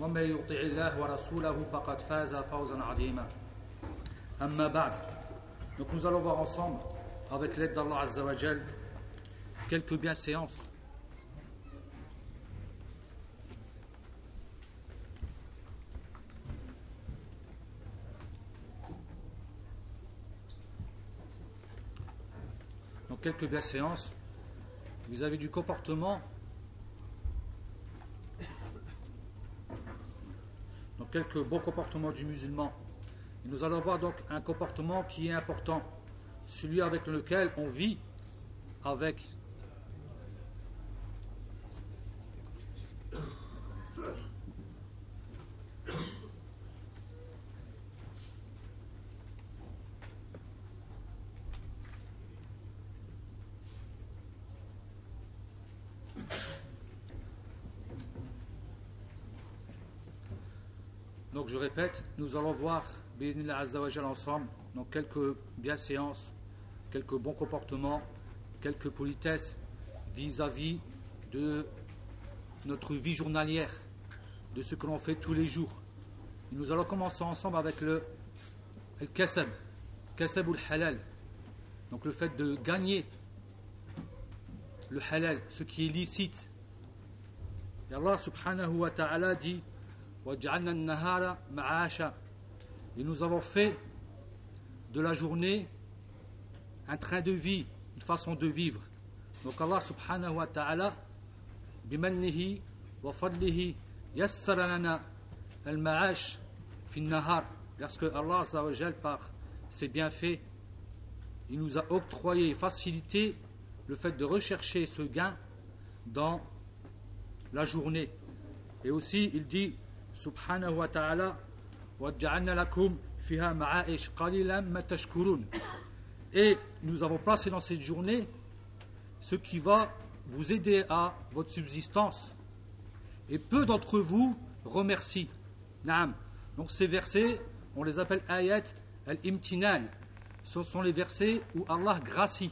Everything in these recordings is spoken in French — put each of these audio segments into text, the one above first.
ومن يطع الله ورسوله فقد فاز فوزا عظيما أما بعد Donc nous allons voir ensemble, avec l'aide d'Allah Azzawajal, quelques bienséances Donc quelques bienséances vis-à-vis du comportement donc quelques bons comportements du musulman. Et nous allons voir donc un comportement qui est important, celui avec lequel on vit avec Donc je répète, nous allons voir Bismillah Azzawajal ensemble, donc quelques bienséances, quelques bons comportements, quelques politesses vis-à-vis de notre vie journalière, de ce que l'on fait tous les jours. Nous allons commencer ensemble avec le, le kasab, kasab ou le halal, donc le fait de gagner le halal, ce qui est licite. Et Allah subhanahu wa ta'ala dit et nous avons fait de la journée un train de vie, une façon de vivre. Donc Allah subhanahu wa ta'ala, bimannihi wa fadlihi, yassara lana al-ma'ash fi nahar. Parce que Allah par ses bienfaits, il nous a octroyé et facilité le fait de rechercher ce gain dans la journée. Et aussi, il dit subhanahu wa ta'ala et nous avons placé dans cette journée ce qui va vous aider à votre subsistance. Et peu d'entre vous remercient. Naam. Donc ces versets, on les appelle ayat al-imtinan. Ce sont les versets où Allah gracie.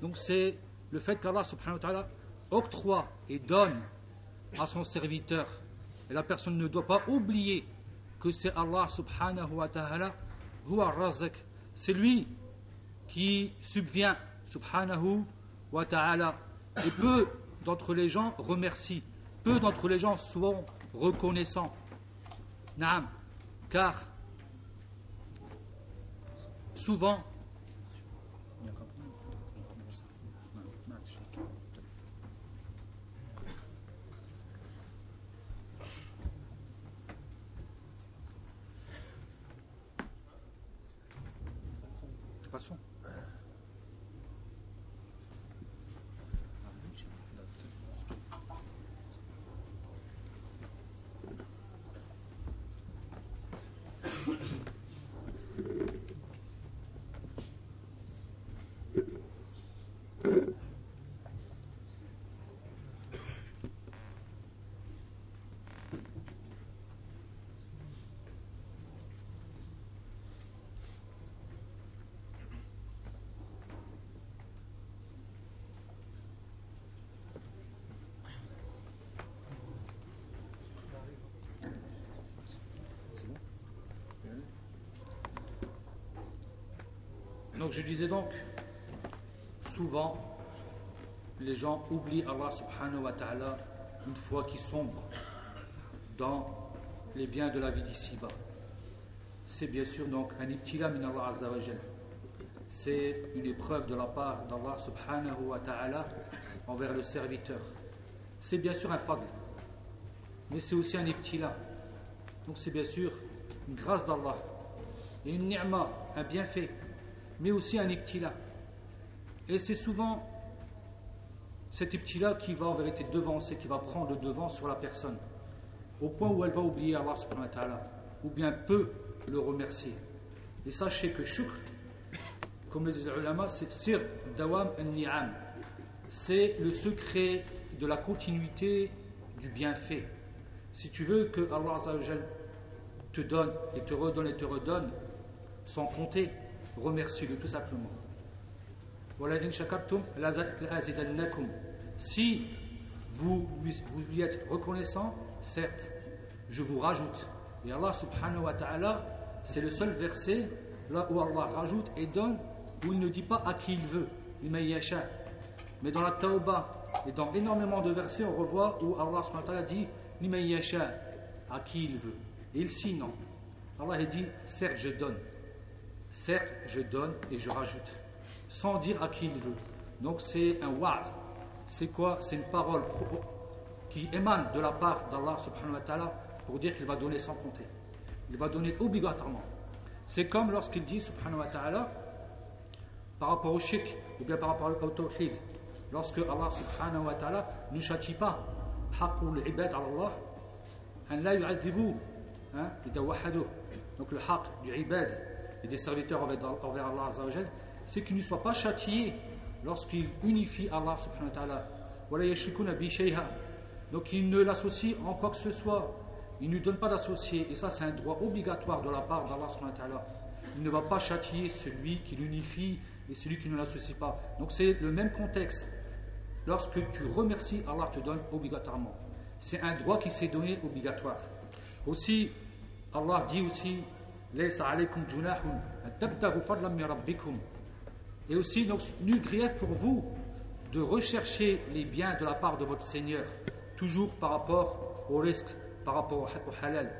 Donc c'est le fait qu'Allah subhanahu wa ta'ala octroie et donne à son serviteur et la personne ne doit pas oublier que c'est Allah subhanahu wa ta'ala, c'est lui qui subvient subhanahu wa ta'ala. Et peu d'entre les gens remercient, peu d'entre les gens sont reconnaissants. Naam, car souvent Donc je disais donc, souvent, les gens oublient Allah subhanahu wa ta'ala une fois qu'ils sombrent dans les biens de la vie d'ici-bas. c'est bien sûr donc un ibtila min Allah. C'est une épreuve de la part d'Allah subhanahu wa ta'ala envers le serviteur. C'est bien sûr un fadl, mais c'est aussi un ibtila. Donc c'est bien sûr une grâce d'Allah et une ni'ma, un bienfait, mais aussi un ibtila. Et c'est souvent cet ibtila qui va en vérité devancer, qui va prendre le devant sur la personne, au point où elle va oublier Allah subhanahu wa ta'ala, ou bien peut le remercier. Et sachez que shukr, comme le disent les ulama, c'est sir dawam ni'am. C'est le secret de la continuité du bienfait. Si tu veux que Allah te donne et te redonne et te redonne, sans compter, remercie-le tout simplement. Si vous, lui êtes reconnaissant, certes, je vous rajoute. Et Allah subhanahu wa ta'ala c'est le seul verset là où Allah rajoute et donne, où il ne dit pas à qui il veut, mais dans la Tauba et dans énormément de versets, on revoit où Allah dit à qui il veut. Et ici, non. Allah dit certes, je donne. Certes, je donne et je rajoute. Sans dire à qui il veut. Donc, c'est un wa'd. C'est quoi? C'est une parole qui émane de la part d'Allah subhanahu wa ta'ala pour dire qu'il va donner sans compter il va donner obligatoirement. C'est comme lorsqu'il dit, subhanahu wa ta'ala, par rapport au shirk ou bien par rapport au tawhid, lorsque Allah subhanahu wa ta'ala ne châtie pas, haqqul ibad Allah, an la yu'adhibu, hein, donc le haq du ibad des serviteurs envers Allah c'est qu'il ne soit pas châtié lorsqu'il unifie Allah subhanahu wa ta'ala, donc il ne l'associe en quoi que ce soit il ne donne pas d'associé, et ça c'est un droit obligatoire de la part d'Allah. Il ne va pas châtier celui qui l'unifie et celui qui ne l'associe pas. Donc c'est le même contexte. Lorsque tu remercies, Allah te donne obligatoirement. C'est un droit qui s'est donné obligatoire. Aussi, Allah dit aussi et aussi, donc, nul grief pour vous de rechercher les biens de la part de votre Seigneur, toujours par rapport au risque par rapport au halal.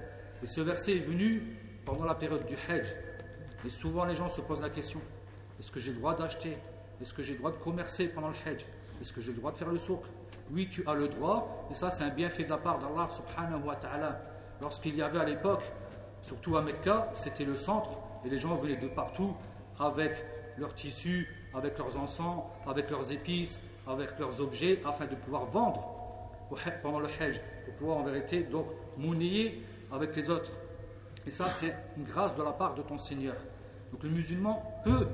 Et ce verset est venu pendant la période du Hajj. Et souvent les gens se posent la question est-ce que j'ai le droit d'acheter? Est-ce que j'ai le droit de commercer pendant le Hajj? Est-ce que j'ai le droit de faire le souk? Oui, tu as le droit, et ça c'est un bienfait de la part d'Allah subhanahu wa ta'ala. Lorsqu'il y avait à l'époque, surtout à Mecca, c'était le centre, et les gens venaient de partout avec leurs tissus, avec leurs encens, avec leurs épices, avec leurs objets, afin de pouvoir vendre pendant le Hajj, pour pouvoir en vérité donc monnayer avec les autres. Et ça, c'est une grâce de la part de ton Seigneur. Donc le musulman peut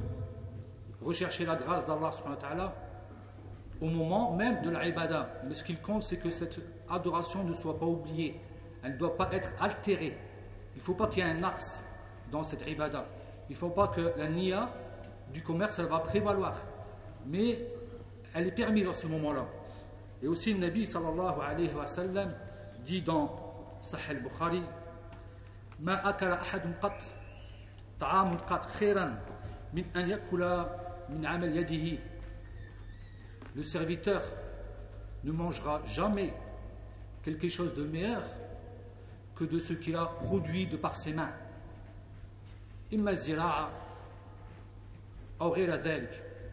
rechercher la grâce d'Allah au moment même de la Mais ce qu'il compte, c'est que cette adoration ne soit pas oubliée. Elle ne doit pas être altérée. Il ne faut pas qu'il y ait un axe dans cette ibada. Il ne faut pas que la niya du commerce elle va prévaloir. Mais elle est permise à ce moment-là. Et aussi, le Nabi sallallahu alayhi wa sallam dit dans Sahel Bukhari Ma akala ahadun qat ta'amun qat khairan min an yakula min amal yadihi. Le serviteur ne mangera jamais quelque chose de meilleur que de ce qu'il a produit de par ses mains.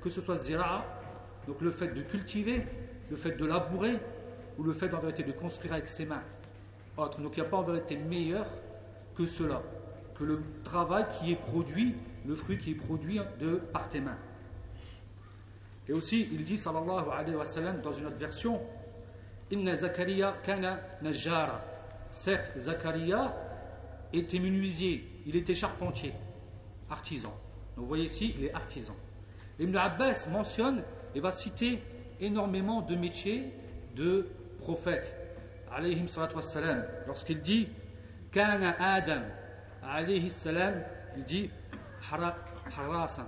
que ce soit zira'a, donc le fait de cultiver, le fait de labourer, ou le fait en vérité de construire avec ses mains. Autre. Donc il n'y a pas en vérité meilleur que cela, que le travail qui est produit, le fruit qui est produit de par tes mains. Et aussi, il dit, sallallahu alayhi wa sallam, dans une autre version, Inna Zakaria kana najjara. Certes, Zakaria était menuisier, il était charpentier, artisan. Donc vous voyez ici, il est artisan. Ibn Abbas mentionne et va citer énormément de métiers de prophètes. Alayhim wassalam. Lorsqu'il dit Kana Adam, alayhi salam, il dit harasa.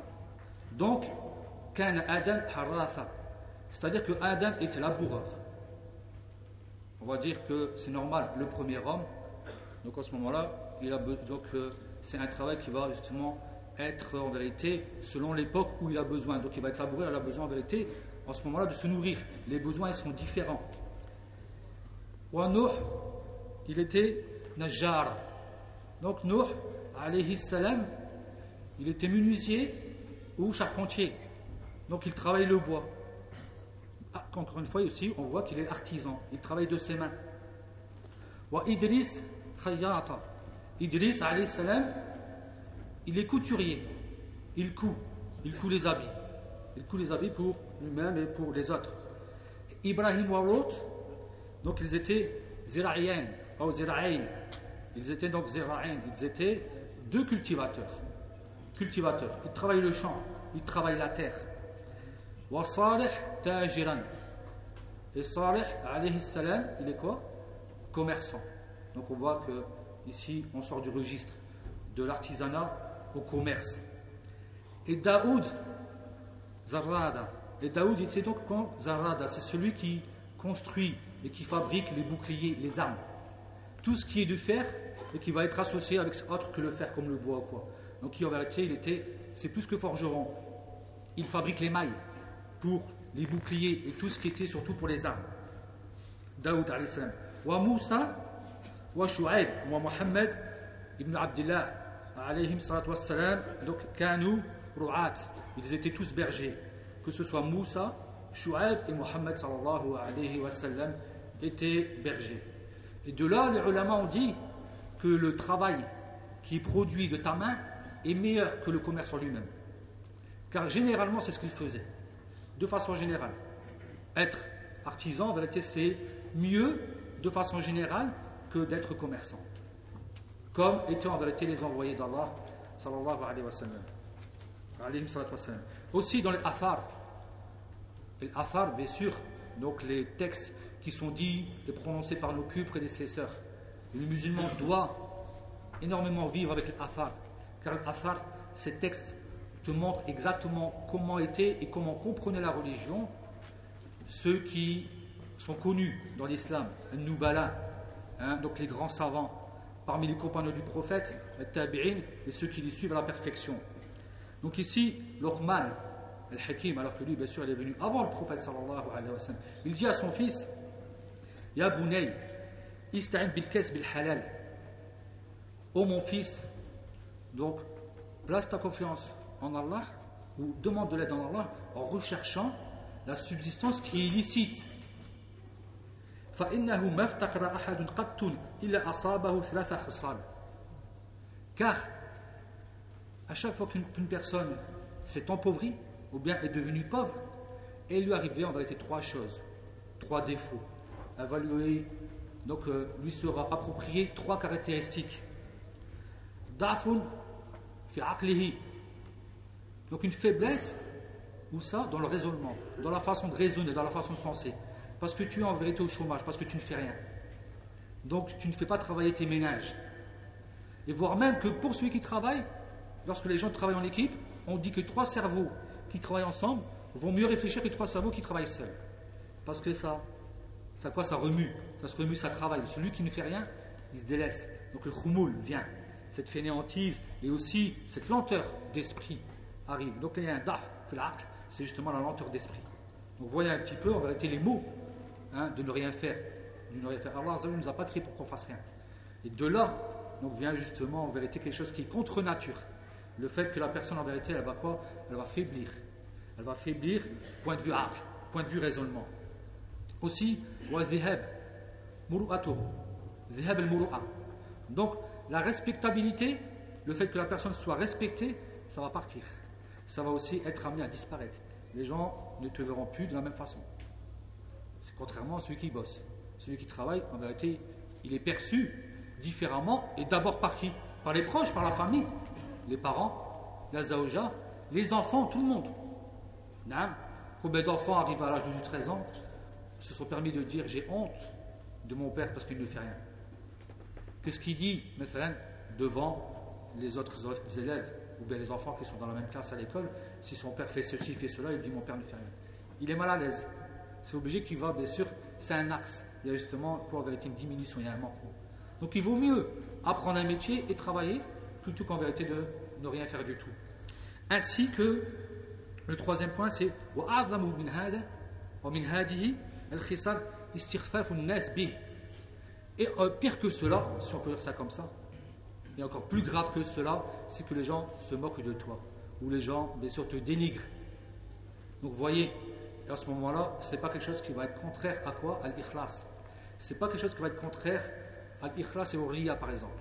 Donc, Kana Adam harasa. C'est-à-dire que Adam était laboureur. On va dire que c'est normal, le premier homme. Donc, à ce moment-là, il a donc euh, c'est un travail qui va justement être en vérité selon l'époque où il a besoin. Donc, il va être laboureur, il a besoin en vérité en ce moment-là de se nourrir. Les besoins sont différents. Wa Nuh, il était Najjar. Donc Nuh, alayhi salam, il était menuisier ou charpentier. Donc il travaille le bois. Ah, encore une fois aussi, on voit qu'il est artisan. Il travaille de ses mains. Wa Idris khayyata. Idris il est couturier. Il coud. Il coud les habits. Il coud les habits pour lui-même et pour les autres. Ibrahim wa donc ils étaient zira'ien, ou. Ils étaient donc zira'in. Ils étaient deux cultivateurs. Cultivateurs. Ils travaillent le champ. Ils travaillent la terre. Wa Salih tajiran. Et Salih, alayhi salam, il est quoi? Commerçant. Donc on voit que ici on sort du registre de l'artisanat au commerce. Et Daoud, Zarrada. Et Daoud était donc quand Zarrada, c'est celui qui construit et qui fabrique les boucliers, les armes. Tout ce qui est du fer et qui va être associé avec autre que le fer, comme le bois ou quoi. Donc, en vérité, il était, c'est plus que forgeron. Il fabrique les mailles pour les boucliers et tout ce qui était surtout pour les armes. Daoud alayhi salam. Wa Moussa, wa Shu'aib, wa Muhammad ibn Abdullah alayhim salam. Donc, Kanu, Ru'at. Ils étaient tous bergers. Que ce soit Moussa, Shu'aib et Muhammad sallallahu alayhi wa sallam étaient bergers. Et de là, les ulama ont dit que le travail qui est produit de ta main est meilleur que le commerce en lui-même. Car généralement, c'est ce qu'ils faisaient. De façon générale. Être artisan, en vérité, c'est mieux de façon générale que d'être commerçant. Comme étaient en vérité les envoyés d'Allah, sallallahu. Aussi dans les affaires, les affaires, bien sûr, donc les textes qui sont dits et prononcés par nos plus prédécesseurs. le musulman doit énormément vivre avec l'Athar, car l'Athar, ces textes te montrent exactement comment était et comment comprenait la religion ceux qui sont connus dans l'islam, hein, les grands savants, parmi les compagnons du prophète, les Tabi'in, et ceux qui les suivent à la perfection. Donc ici, Luqman, al-Hakim, alors que lui, bien sûr, il est venu avant le prophète sallallahu alayhi wa il dit à son fils, Ya Bunay, ista'in bil bil halal. Oh mon fils, donc place ta confiance en Allah ou demande de l'aide en Allah en recherchant la subsistance qui est illicite. car à chaque fois qu'une personne s'est empauvrie ou bien est devenue pauvre, il lui arrivait en vérité trois choses, trois défauts donc euh, lui sera approprié trois caractéristiques. Dafun fi. Donc une faiblesse, ou ça Dans le raisonnement, dans la façon de raisonner, dans la façon de penser. Parce que tu es en vérité au chômage, parce que tu ne fais rien. Donc tu ne fais pas travailler tes ménages. Et voire même que pour celui qui travaille, lorsque les gens travaillent en équipe, on dit que trois cerveaux qui travaillent ensemble vont mieux réfléchir que trois cerveaux qui travaillent seuls. Parce que ça, ça quoi Ça remue. Ça se remue, ça travaille. Celui qui ne fait rien, il se délaisse. Donc le khoumoul vient. Cette fainéantise et aussi cette lenteur d'esprit Donc il y a un daf, c'est justement la lenteur d'esprit. Donc voyez un petit peu en vérité les mots hein, de ne rien faire. De ne rien faire. Allah ne nous a pas créé pour qu'on fasse rien. Et de là, donc vient justement en vérité quelque chose qui est contre nature. Le fait que la personne en vérité, elle va quoi? Elle va faiblir. Elle va faiblir, point de vue arc, point de vue raisonnement. Aussi, donc, la respectabilité, le fait que la personne soit respectée, ça va partir. Ça va aussi être amené à disparaître. Les gens ne te verront plus de la même façon. C'est contrairement à celui qui bosse. Celui qui travaille, en vérité, il est perçu différemment et d'abord par qui? Par les proches, par la famille, les parents, la zaouja, les enfants, tout le monde. Combien d'enfants arrivent à l'âge de 13 ans? Se sont permis de dire j'ai honte de mon père parce qu'il ne fait rien. Qu'est-ce qu'il dit, devant les autres élèves ou bien les enfants qui sont dans la même classe à l'école Si son père fait ceci, fait cela, il dit mon père ne fait rien. Il est mal à l'aise. C'est obligé qu'il va, bien sûr, c'est un axe. Il y a justement, quoi, en vérité, une diminution, il y a un manquement. Donc il vaut mieux apprendre un métier et travailler plutôt qu'en vérité de ne rien faire du tout. Ainsi que le troisième point, c'est et euh, pire que cela, si on peut dire ça comme ça, Et encore plus grave que cela, c'est que les gens se moquent de toi, ou les gens, bien sûr, te dénigrent. Donc, voyez, à ce moment-là, ce n'est pas quelque chose qui va être contraire à quoi? À l'ikhlas. Ce n'est pas quelque chose qui va être contraire à l'ikhlas et au ria, par exemple.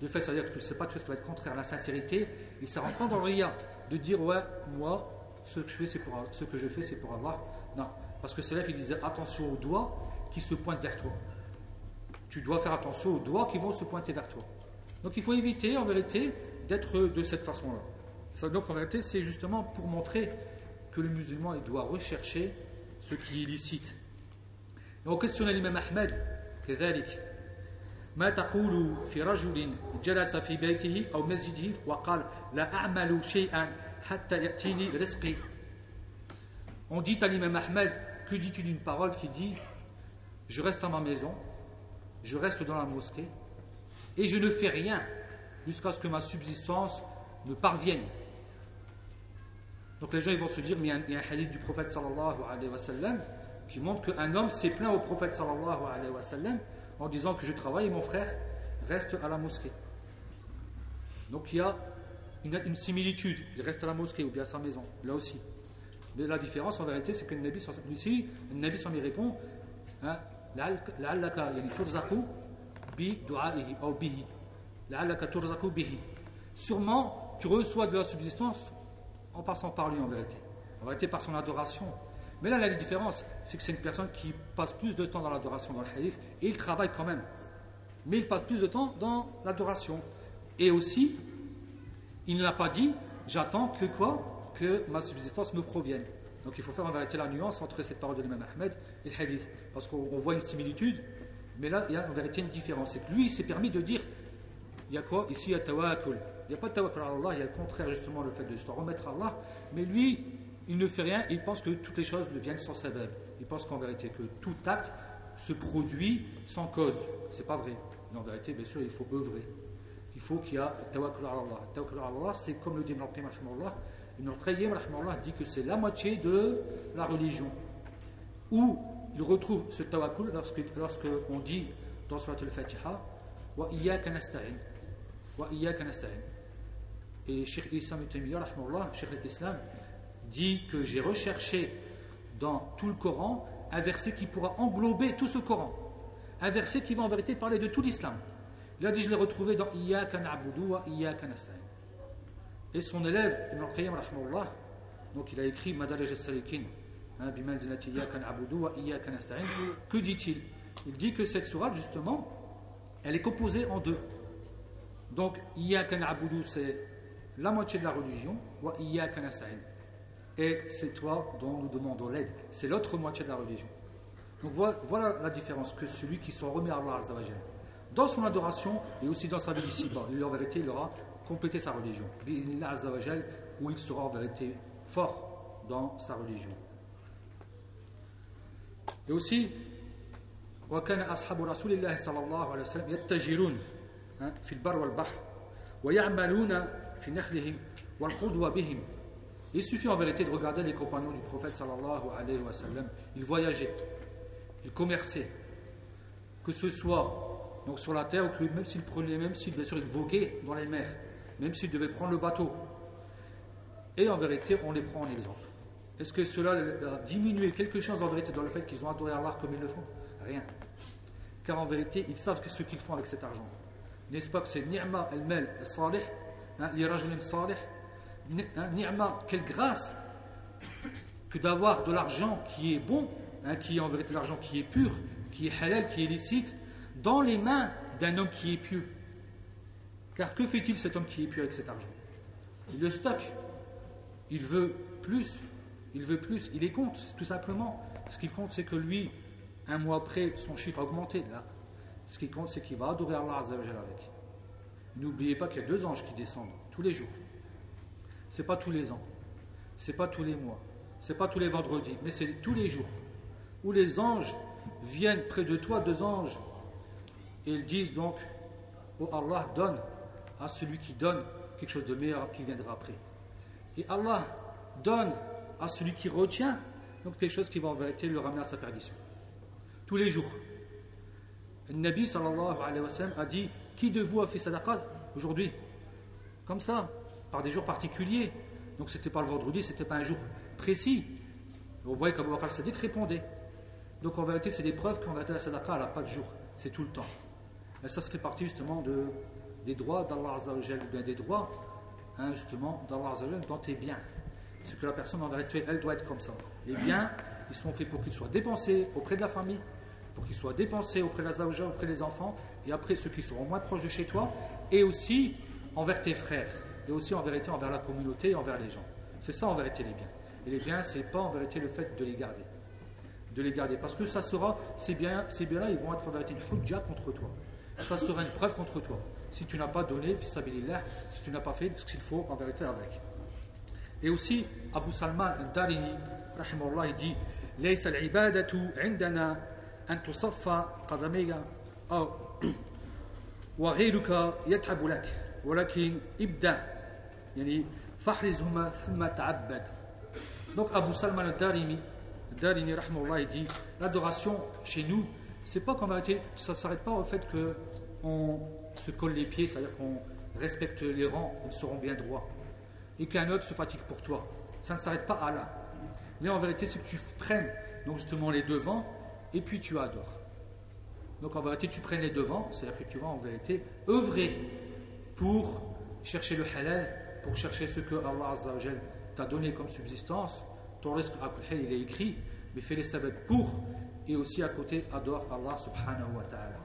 De fait, ça veut dire que ce n'est pas quelque chose qui va être contraire à la sincérité, et ça rentre dans le ria, de dire, ouais, moi, ce que je fais, c'est pour, ce que je fais, c'est pour Allah. Non, parce que Salaf, il disait, attention aux doigts qui se pointent vers toi. Tu dois faire attention aux doigts qui vont se pointer vers toi. Donc il faut éviter, en vérité, d'être de cette façon-là. Donc en vérité, c'est justement pour montrer que le musulman il doit rechercher ce qui est illicite. Et on questionne l'imam Ahmed, كذلك ما تقول في رجل جلس في بيته أو مسجده وقال لا أعمل شيئا حتى يأتيني رزقي On dit à l'imam Ahmed, que dis-tu d'une parole qui dit Je reste à ma maison, je reste dans la mosquée, et je ne fais rien jusqu'à ce que ma subsistance me parvienne. Donc les gens ils vont se dire, mais il y a un hadith du prophète sallallahu alayhi wa sallam qui montre qu'un homme s'est plaint au prophète sallallahu alayhi wa sallam en disant que je travaille et mon frère reste à la mosquée. Donc il y a une, similitude, il reste à la mosquée ou bien à sa maison, là aussi. Mais la différence en vérité, c'est que le Nabi, ici, le Nabi s'en répond, hein, Sûrement, tu reçois de la subsistance en passant par lui en vérité. En vérité, par son adoration. Mais là, la différence, c'est que c'est une personne qui passe plus de temps dans l'adoration dans le hadith et il travaille quand même. Mais il passe plus de temps dans l'adoration. Et aussi, il n'a pas dit j'attends que quoi? Que ma subsistance me provienne. Donc il faut faire en vérité la nuance entre cette parole de l'imam Ahmed et le hadith. Parce qu'on voit une similitude, mais là, il y a en vérité une différence. C'est que lui, il s'est permis de dire il y a quoi? Ici, il y a tawakkul. Il n'y a pas de tawakkul à Allah, il y a le contraire, justement, le fait de se remettre à Allah. Mais lui, il ne fait rien, il pense que toutes les choses deviennent sans sabab. Il pense qu'en vérité, que tout acte se produit sans cause. C'est pas vrai. Mais en vérité, bien sûr, il faut œuvrer. Il faut qu'il y a tawakkul à Allah. Tawakkul à Allah, c'est comme le dit Ibn Qayyim, Ibn Qayyim dit que c'est la moitié de la religion. Où il retrouve ce tawakkul lorsque, lorsque on dit dans Surat al-Fatiha Wa iyyaka nasta'in. Wa iyyaka nasta'in. Et Cheikh Islam Cheikh l'Islam, dit que j'ai recherché dans tout le Coran un verset qui pourra englober tout ce Coran. Un verset qui va en vérité parler de tout l'islam. Il a dit, je l'ai retrouvé dans Iyaka na'budu wa Iyaka nasta'in. Et son élève, Ibn Qayyim, donc il a écrit Madaraj al-Salikin, hein, que dit-il? Il dit que cette sourate, justement, elle est composée en deux. Donc, Iyaka na'budu, c'est la moitié de la religion, wa Iyaka nasta'in. Et c'est toi dont nous demandons l'aide. C'est l'autre moitié de la religion. Donc voilà, la différence que celui qui s'en remet à Allah dans son adoration et aussi dans sa vie ici-bas, en vérité, il aura complété sa religion. Où il sera en vérité fort dans sa religion. Et aussi, وكان أصحاب رسول الله صلى الله عليه وسلم يتجرون في البر والبحر ويعملون في نخلهم والقدوة بهم il suffit en vérité de regarder les compagnons du prophète sallallahu alayhi wa sallam. Ils voyageaient, ils commerçaient, que ce soit donc sur la terre, ou même s'ils prenaient, même s'ils bien sûr ils voguaient dans les mers, même s'ils devaient prendre le bateau. Et en vérité, on les prend en exemple. Est-ce que cela a diminué quelque chose en vérité dans le fait qu'ils ont adoré Allah comme ils le font? Rien. Car en vérité, ils savent ce qu'ils font avec cet argent. N'est-ce pas que c'est ni'ma al-mal salih, hein, li salih, ni'ma, quelle grâce que d'avoir de l'argent qui est bon, hein, qui est en vérité l'argent qui est pur, qui est halal, qui est licite, dans les mains d'un homme qui est pieux. Car que fait-il cet homme qui est pieux avec cet argent? Il le stocke. Il veut plus. Il veut plus. Il est compte, tout simplement. Ce qui compte, c'est que lui, un mois après, son chiffre a augmenté. Là, ce qui compte, c'est qu'il va adorer Allah avec. N'oubliez pas qu'il y a deux anges qui descendent tous les jours c'est pas tous les ans, c'est pas tous les mois, c'est pas tous les vendredis, mais c'est tous les jours où les anges viennent près de toi, deux anges, et ils disent donc Oh Allah, donne à celui qui donne quelque chose de meilleur qui viendra après. Et Allah donne à celui qui retient donc quelque chose qui va en vérité le ramener à sa perdition. Tous les jours. Le Nabi sallallahu alayhi wa sallam a dit Qui de vous a fait sadaqa aujourd'hui? Comme ça, par des jours particuliers. Donc c'était pas le vendredi, c'était pas un jour précis. Vous voyez qu'Abu Bakr Sadiq répondait. Donc en vérité, c'est des preuves qu'en vérité, la sadaqa, n'a pas de jour. C'est tout le temps. Et ça, ça fait partie justement de, des droits d'Allah Azzawajal, bien des droits, hein, justement, d'Allah Azzawajal dans tes biens. C'est que la personne, en vérité, elle doit être comme ça. Les biens, ils sont faits pour qu'ils soient dépensés auprès de la famille, pour qu'ils soient dépensés auprès de la auprès des enfants, et après ceux qui seront moins proches de chez toi, et aussi envers tes frères, et aussi en vérité envers la communauté et envers les gens. C'est ça en vérité les biens. Et les biens, c'est pas en vérité le fait de les garder. De les garder. Parce que ça sera, ces biens, ces biens-là, ils vont être en vérité une hujja contre toi. Ça sera une preuve contre toi. Si tu n'as pas donné, si tu n'as pas fait ce qu'il faut en vérité avec. Et aussi, Abu Salman al-Darini, il dit ليس العبادة عندنا أن تصفى قدميك أو وغيرك يتعب لك ولكن ابدأ يعني فاحرزهما ثم تعبد donc Abu Salman al-Darimi Darini il dit l'adoration chez nous c'est pas qu'en vérité ça s'arrête pas au fait que on se colle les pieds c'est-à-dire qu'on respecte les rangs ils seront bien droits et qu'un autre se fatigue pour toi. Ça ne s'arrête pas à là. Mais en vérité c'est que tu prennes donc justement les devants et puis tu adores. Donc en vérité tu prennes les devants c'est-à-dire que tu vas en vérité œuvrer pour chercher le halal pour chercher ce que Allah t'a donné comme subsistance, ton risque il est écrit, mais fais les sabbats pour, et aussi à côté, adore Allah subhanahu wa ta'ala.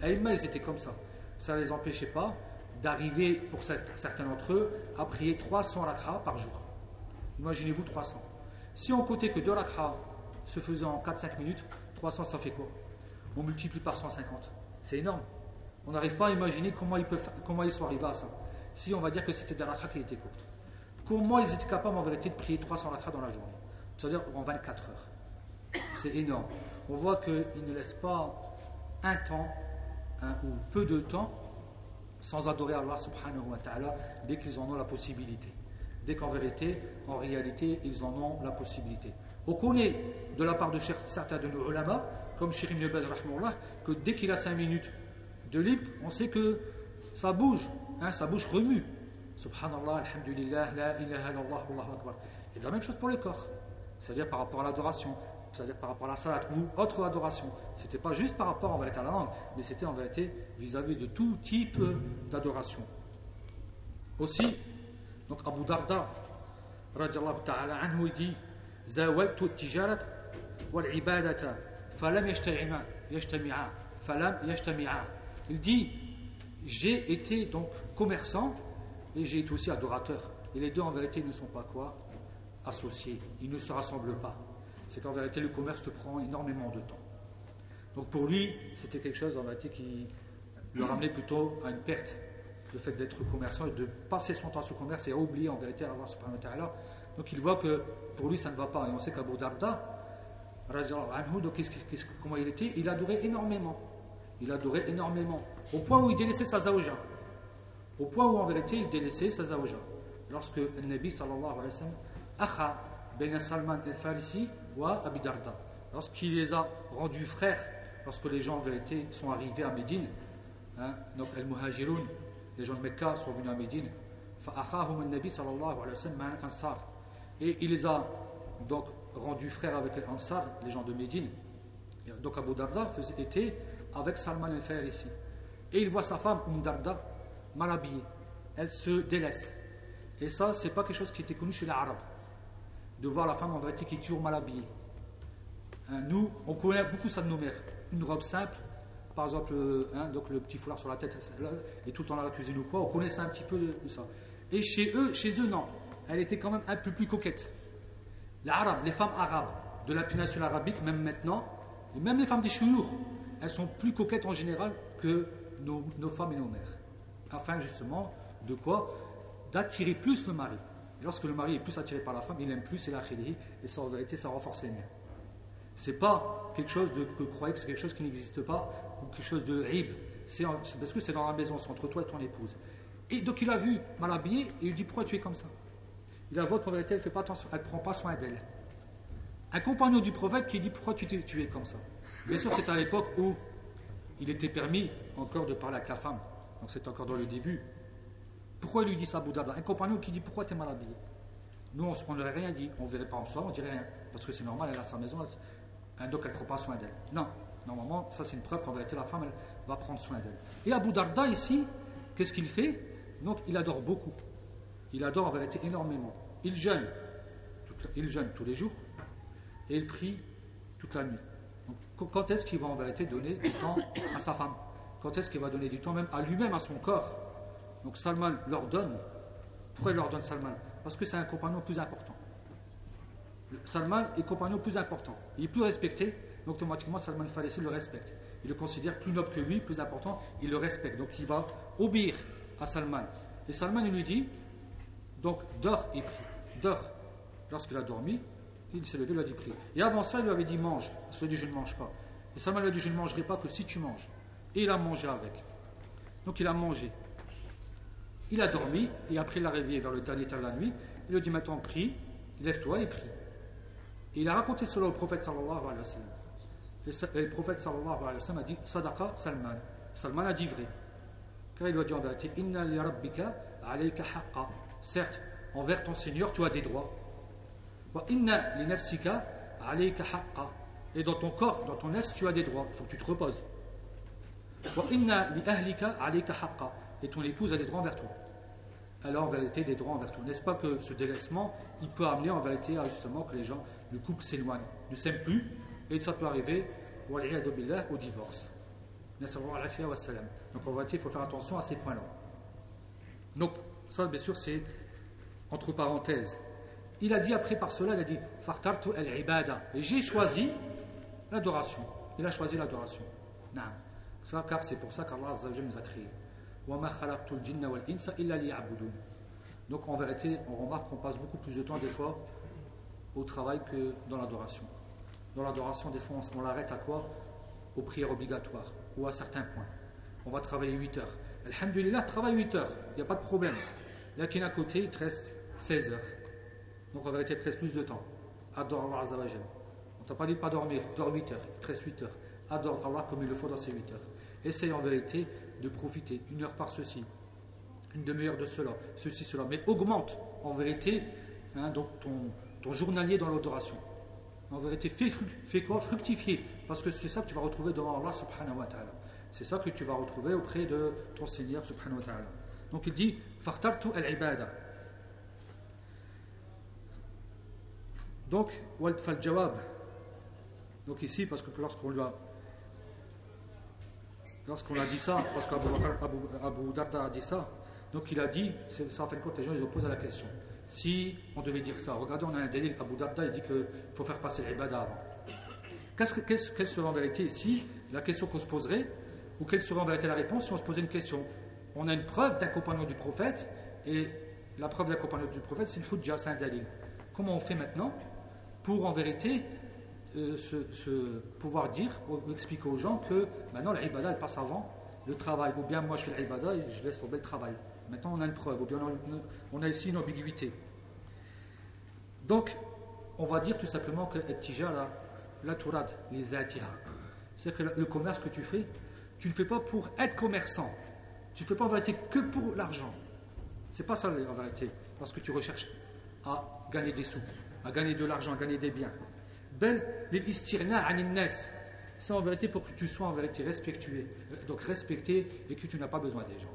Les ils étaient comme ça. Ça ne les empêchait pas d'arriver, pour certains d'entre eux, à prier 300 rakha par jour. Imaginez-vous 300. Si on comptait que 2 rakha se faisaient en 4-5 minutes, 300 ça fait quoi? On multiplie par 150. C'est énorme. On n'arrive pas à imaginer comment ils, peuvent, comment ils sont arrivés à ça si on va dire que c'était des rakha qui étaient courtes. Comment ils étaient capables en vérité de prier 300 rakha dans la journée? C'est-à-dire en 24 heures. C'est énorme. On voit qu'ils ne laissent pas un temps ou peu de temps sans adorer Allah subhanahu wa ta'ala dès qu'ils en ont la possibilité. Dès qu'en vérité, en réalité, ils en ont la possibilité. On connaît de la part de certains de nos ulama, comme Shirim Nebez que dès qu'il a 5 minutes de libre, on sait que ça bouge, Hein, sa bouche remue. Subhanallah, Alhamdulillah, La ilaha illallah, Allahu Akbar. Et la même chose pour le corps, c'est-à-dire par rapport à l'adoration, c'est-à-dire par rapport à la salat ou autre adoration. Ce n'était pas juste par rapport en vérité à la langue, mais c'était en vérité vis-à-vis de tout type d'adoration. Aussi, donc Abu Darda, radiallahu ta'ala anhu, il dit Zawaltu tijarat wal ibadata falam yashtami'a falam yashtami'a. Il dit J'ai été donc commerçant et j'ai été aussi adorateur. Et les deux en vérité ne sont pas quoi? Associés, ils ne se rassemblent pas. C'est qu'en vérité le commerce te prend énormément de temps. Donc pour lui, c'était quelque chose en qui le ramenait plutôt à une perte. Le fait d'être commerçant et de passer son temps sur le commerce et à oublier en vérité Allah subhanahu wa ta'ala. Donc il voit que pour lui ça ne va pas. Et on sait qu'Abu Darda, donc, comment il était? Il adorait énormément. Il adorait énormément. Au point où il délaissait sa zawja. Au point où en vérité il délaissait sa zawja. Lorsque le Nabi sallallahu alayhi wa sallam akha ben Salman al-Farisi wa Abi Darda. Lorsqu'il les a rendus frères, lorsque les gens en vérité sont arrivés à Médine, hein, donc al muhajirun les gens de Mecca sont venus à Médine, nabi sallallahu alayhi wa sallam. Et il les a donc rendus frères avec les Ansar, les gens de Médine. Donc Abu Darda était avec Salman al-Farisi. Et il voit sa femme, Umm Darda, mal habillée. Elle se délaisse. Et ça, c'est pas quelque chose qui était connu chez les Arabes. De voir la femme en vérité qui est toujours mal habillée. Hein, nous, on connaît beaucoup ça de nos mères. Une robe simple, par exemple, hein, donc le petit foulard sur la tête, et tout le temps la cuisine ou quoi, on connaissait un petit peu de, ça. Et chez eux, chez eux, non. Elle était quand même un peu plus coquette. Les Arabes, les femmes arabes de la péninsule arabique, même maintenant, et même les femmes des chouyours, elles sont plus coquettes en général que nos, femmes et nos mères. Afin justement de quoi? D'attirer plus le mari. Lorsque le mari est plus attiré par la femme, il aime plus, c'est la khidri, et ça en vérité, ça renforce les liens. C'est pas quelque chose de, que croyez que c'est quelque chose qui n'existe pas, ou quelque chose de rib. C'est parce que c'est dans la maison, c'est entre toi et ton épouse. Et donc il a vu mal habillé, et il dit Pourquoi tu es comme ça? Il a qu'en vérité, elle ne pas elle prend pas soin d'elle. Un compagnon du prophète qui dit Pourquoi tu, tu es comme ça? Bien sûr, c'est à l'époque où il était permis encore de parler avec la femme. Donc c'est encore dans le début. Pourquoi lui dit ça, Abu Darda? Un compagnon qui dit Pourquoi tu es mal habillé Nous, on n'aurait rien dit. On ne verrait pas en soi, on dirait rien. Parce que c'est normal, elle a sa maison, donc elle ne prend pas soin d'elle. Non, normalement, ça c'est une preuve qu'en vérité, la femme, elle va prendre soin d'elle. Et Abu Darda, ici, qu'est-ce qu'il fait? Donc, il adore beaucoup. Il adore en vérité énormément. Il jeûne. il jeûne tous les jours et il prie toute la nuit. Donc, quand est-ce qu'il va en vérité donner du temps à sa femme? Quand est-ce qu'il va donner du temps même à lui-même, à son corps? Donc Salman leur donne. Pourquoi il leur donne Salman? Parce que c'est un compagnon plus important. Salman est compagnon plus important. Il est plus respecté, donc automatiquement Salman Farisi le respecte. Il le considère plus noble que lui, plus important, il le respecte. Donc il va obéir à Salman. Et Salman lui dit, donc dors et prie. Dors. Lorsqu'il a dormi, il s'est levé, il a dit prie. Et avant ça, il lui avait dit mange. Il lui a dit je ne mange pas. Et Salman lui a dit je ne mangerai pas que si tu manges. Et il a mangé avec. Donc il a mangé. Il a dormi et après il l'a réveillé vers le dernier temps de la nuit. Il lui a dit maintenant prie, lève-toi et prie. Et il a raconté cela au prophète sallallahu alayhi wa sallam. Et le prophète sallallahu alayhi wa sallam a dit Sadaqa Salman. Salman a dit vrai. Car il lui a dit en vérité Inna li rabbika alayka haqqa. Certes, envers ton Seigneur, tu as des droits. Et dans ton corps, dans ton est, tu as des droits. Il faut que tu te reposes. Et ton épouse a des droits envers toi. Alors en vérité, des droits envers toi. N'est-ce pas que ce délaissement, il peut amener en vérité à justement que les gens, le couple s'éloigne, ne s'aiment plus, et ça peut arriver au divorce. Donc en vérité, il faut faire attention à ces points-là. Donc, ça, bien sûr, c'est entre parenthèses. Il a dit après par cela, il a dit Fartartu al-ibada. Et j'ai choisi l'adoration. Il a choisi l'adoration. Car c'est pour ça qu'Allah nous a créés. Donc en vérité, on remarque qu'on passe beaucoup plus de temps des fois au travail que dans l'adoration. Dans l'adoration, des fois, on, l'arrête à quoi? Aux prières obligatoires ou à certains points. On va travailler 8 heures. Alhamdulillah, travaille 8 heures, il n'y a pas de problème. Là, qui à côté, il te reste 16 heures. Donc en vérité, il te reste plus de temps. Adore Allah Azzawajal. On t'a pas dit de pas dormir, dors 8 heures, il te reste 8 heures. Adore Allah comme il le faut dans ces 8 heures. Essaye en vérité de profiter, une heure par ceci, une demi-heure de cela, ceci, cela. Mais augmente en vérité hein, donc ton, ton journalier dans l'adoration. En vérité, fais, fais quoi? Fructifier. Parce que c'est ça que tu vas retrouver devant Allah subhanahu wa ta'ala. C'est ça que tu vas retrouver auprès de ton Seigneur subhanahu wa ta'ala. Donc il dit Fartartu al-ibada. Donc, fal jawab. Donc ici, parce que lorsqu'on lui a lorsqu'on a dit ça, parce qu'Abu Abu, Darda a dit ça, donc il a dit, ça en fin de compte, les gens ils opposent à la question. Si on devait dire ça, regardez, on a un délai, Abu Darda il dit qu'il faut faire passer l'ibada avant. Qu'est-ce quelle serait en vérité ici la question qu'on se poserait, ou quelle serait en vérité la réponse si on se posait une question? On a une preuve d'un compagnon du prophète, et la preuve d'un compagnon du prophète, c'est une hujja, c'est un dalil. Comment on fait maintenant pour en vérité euh, se, pouvoir dire expliquer aux gens que maintenant l'ibada elle passe avant le travail, ou bien moi je fais l'ibada et je laisse tomber le travail. Maintenant on a une preuve, ou bien on a, ici une ambiguïté. Donc, on va dire tout simplement que la tourad, les C'est le commerce que tu fais, tu ne fais pas pour être commerçant. Tu ne fais pas en vérité que pour l'argent. C'est pas ça en vérité, parce que tu recherches à gagner des sous à gagner de l'argent, à gagner des biens. C'est en vérité pour que tu sois en vérité respectué, donc respecté et que tu n'as pas besoin des gens.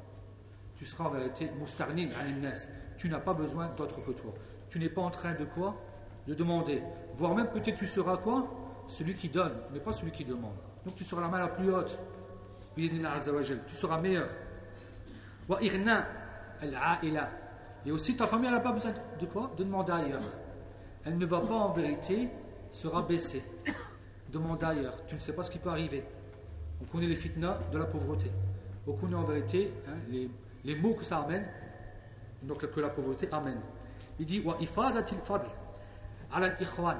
Tu seras en vérité mustarnin Tu n'as pas besoin d'autre que toi. Tu n'es pas en train de quoi? De demander. Voire même peut-être tu seras quoi? Celui qui donne, mais pas celui qui demande. Donc tu seras la main la plus haute. Tu seras meilleur. Et aussi ta famille n'a pas besoin de quoi? De demander ailleurs elle ne va pas en vérité se rabaisser. Demande ailleurs, tu ne sais pas ce qui peut arriver. On connaît les fitnas de la pauvreté. On connaît en vérité hein, les, les, mots que ça amène, donc que la pauvreté amène. Il dit wa ifadatil fadl ala ikhwan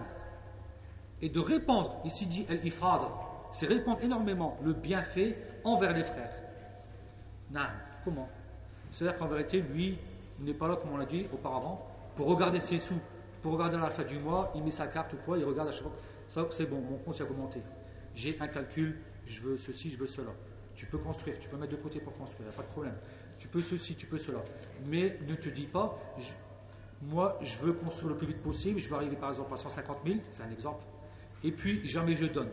et de répandre, ici dit al ifad, c'est répandre énormément le bienfait envers les frères. Non, comment? C'est-à-dire qu'en vérité, lui, il n'est pas là, comme on l'a dit auparavant, pour regarder ses sous pour regarder à la fin du mois, il met sa carte ou quoi, il regarde à chaque fois. Ça, c'est bon, mon compte a augmenté. J'ai un calcul, je veux ceci, je veux cela. Tu peux construire, tu peux mettre de côté pour construire, pas de problème. tu peux ceci, tu peux cela. Mais ne te dis pas, moi, je veux construire le plus vite possible, je veux arriver par exemple à 150 000, c'est un exemple, et puis jamais je donne.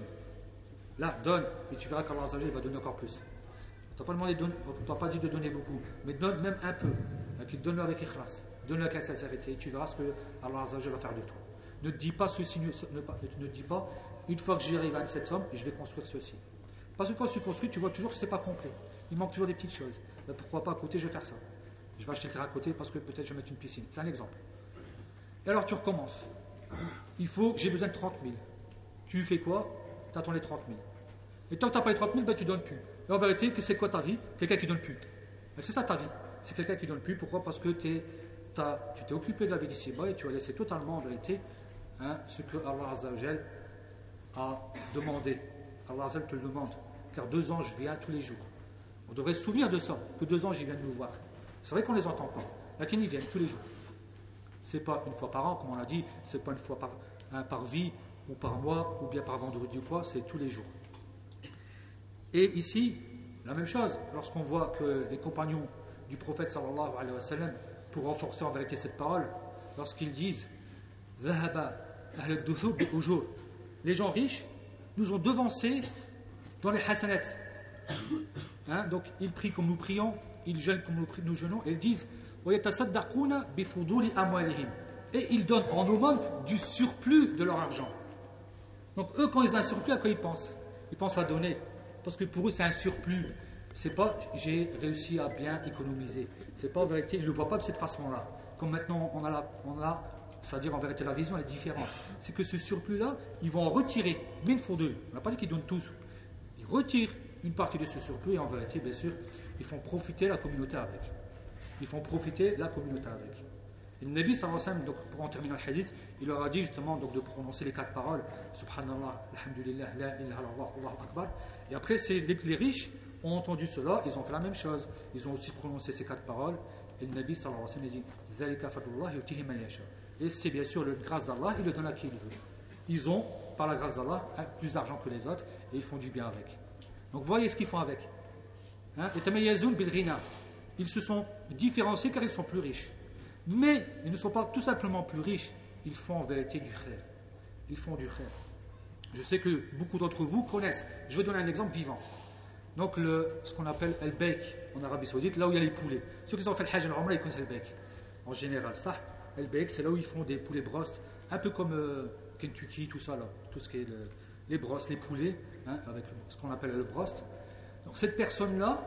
Là, donne, et tu verras qu'Allah va donner encore plus. On t'a pas, dit de donner beaucoup, mais donne même un peu. Donne-le avec ikhlas, donne-le avec la sincérité, et tu verras ce que Allah va faire de toi. Ne te dis pas ceci, ne, ne, dis pas, une fois que j'arrive à cette somme, je vais construire ceci. Parce que quand tu construis, tu vois toujours que ce n'est pas complet. Il manque toujours des petites choses. pourquoi pas à côté, je vais faire ça. Je vais acheter le terrain à côté parce que peut-être je vais mettre une piscine. C'est un exemple. Et alors tu recommences. Il faut, j'ai besoin de 30 000. Tu fais quoi? Tu attends les 30 000. Et tant que tu n'as pas les 30 000, ben, tu ne donnes plus. Et en vérité, c'est quoi ta vie? Quelqu'un qui donne plus. Ben, c'est ça ta vie. C'est quelqu'un qui donne plus. Pourquoi? Parce que tu t'es occupé de la vie d'ici-bas et tu as laissé totalement en vérité hein, ce que Allah a demandé. Allah te le demande. Car deux anges viennent tous les jours. On devrait se souvenir de ça, que deux anges viennent nous voir. C'est vrai qu'on ne les entend pas. Là, ils viennent tous les jours. C'est pas une fois par an, comme on l'a dit, c'est pas une fois par, hein, par vie, ou par mois, ou bien par vendredi ou quoi, c'est tous les jours. Et ici, la même chose, lorsqu'on voit que les compagnons du prophète sallallahu alayhi wa sallam, pour renforcer en vérité cette parole, lorsqu'ils disent les gens riches nous ont devancés dans les hasanat. Hein, donc ils prient comme nous prions, ils jeûnent comme nous, jeûnons, et ils disent et ils donnent en aumône du surplus de leur argent. Donc eux, quand ils ont un surplus, à quoi ils pensent? Ils pensent à donner. Parce que pour eux, c'est un surplus. C'est pas j'ai réussi à bien économiser. C'est pas en vérité, ne le voient pas de cette façon-là. Comme maintenant on a, on a c'est-à-dire en vérité la vision est différente. C'est que ce surplus-là, ils vont en retirer, fois deux. On n'a pas dit qu'ils donnent tous. Ils retirent une partie de ce surplus et en vérité, bien sûr, ils font profiter la communauté avec. Ils font profiter la communauté avec. Et le Nabi donc pour en terminer le hadith, il leur a dit justement donc, de prononcer les quatre paroles Subhanallah, Alhamdulillah, La ilaha illallah, Allahu Akbar. Et après, les, riches ont entendu cela, ils ont fait la même chose. Ils ont aussi prononcé ces quatre paroles. Et le Nabi sallallahu alayhi wa sallam dit Et c'est bien sûr la grâce d'Allah, il le donne à qui il veut. Ils ont, par la grâce d'Allah, plus d'argent que les autres et ils font du bien avec. Donc voyez ce qu'ils font avec. Hein? Ils se sont différenciés car ils sont plus riches. Mais ils ne sont pas tout simplement plus riches, ils font en vérité du khair. Ils font du khair. Je sais que beaucoup d'entre vous connaissent. Je vais donner un exemple vivant. Donc, le, ce qu'on appelle El Beik en Arabie Saoudite, là où il y a les poulets. Ceux qui ont fait le Hajj al ils connaissent El Beik. En général, ça, Beik, c'est là où ils font des poulets brost, un peu comme euh, Kentucky, tout ça, là. Tout ce qui est les brosses, les poulets, hein, avec ce qu'on appelle le brost. Donc, cette personne-là,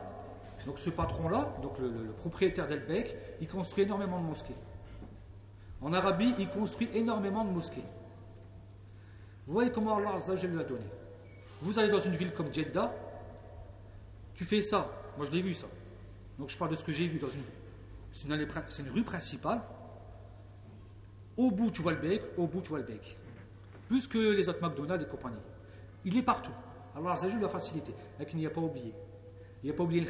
donc ce patron-là, donc le, propriétaire d'Elbeek, il construit énormément de mosquées. En Arabie, il construit énormément de mosquées. Vous voyez comment Allah Azzawajal lui a donné. Vous allez dans une ville comme Jeddah, tu fais ça. Moi, je l'ai vu ça. Donc, je parle de ce que j'ai vu dans une C'est une, rue principale. Au bout, tu vois le bec, au bout, tu vois le bec. Plus que les autres McDonald's et compagnie. Il est partout. Allah Azzawajal lui a facilité. Il n'y a pas oublié. Il n'y a pas oublié le.